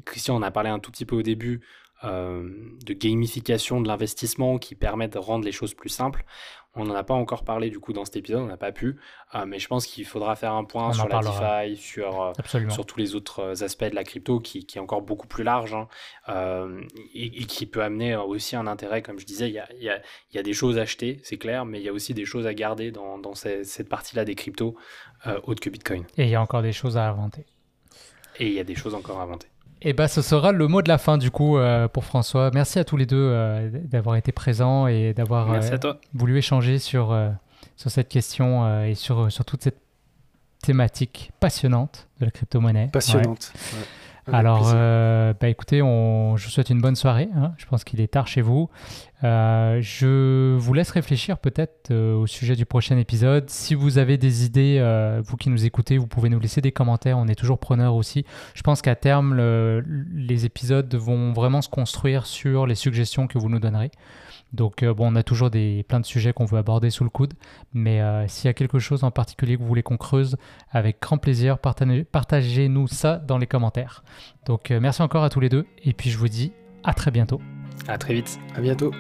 Christian en a parlé un tout petit peu au début de gamification de l'investissement qui permet de rendre les choses plus simples. On n'en a pas encore parlé du coup dans cet épisode, on n'a pas pu, euh, mais je pense qu'il faudra faire un point sur la DeFi, sur, sur tous les autres aspects de la crypto qui, qui est encore beaucoup plus large hein, et, qui peut amener aussi un intérêt, comme je disais, il y a, y a, y a des choses à acheter, c'est clair, mais il y a aussi des choses à garder dans, dans cette partie-là des cryptos autres que Bitcoin. Et il y a encore des choses à inventer. Et il y a des choses encore à inventer. Et eh ben, ce sera le mot de la fin du coup euh, pour François. Merci à tous les deux euh, d'avoir été présents et d'avoir euh, voulu échanger sur, sur cette question et sur, sur toute cette thématique passionnante de la crypto-monnaie. Passionnante. Alors, bah, écoutez, on, je vous souhaite une bonne soirée. Hein. Je pense qu'il est tard chez vous. Euh, je vous laisse réfléchir peut-être euh, au sujet du prochain épisode. Si vous avez des idées, euh, vous qui nous écoutez, vous pouvez nous laisser des commentaires. On est toujours preneurs aussi. Je pense qu'à terme, les épisodes vont vraiment se construire sur les suggestions que vous nous donnerez. Donc bon, on a toujours des, plein de sujets qu'on veut aborder sous le coude. Mais s'il y a quelque chose en particulier que vous voulez qu'on creuse, avec grand plaisir, partagez-nous ça dans les commentaires. Donc merci encore à tous les deux. Et puis je vous dis à très bientôt. À très vite. À bientôt.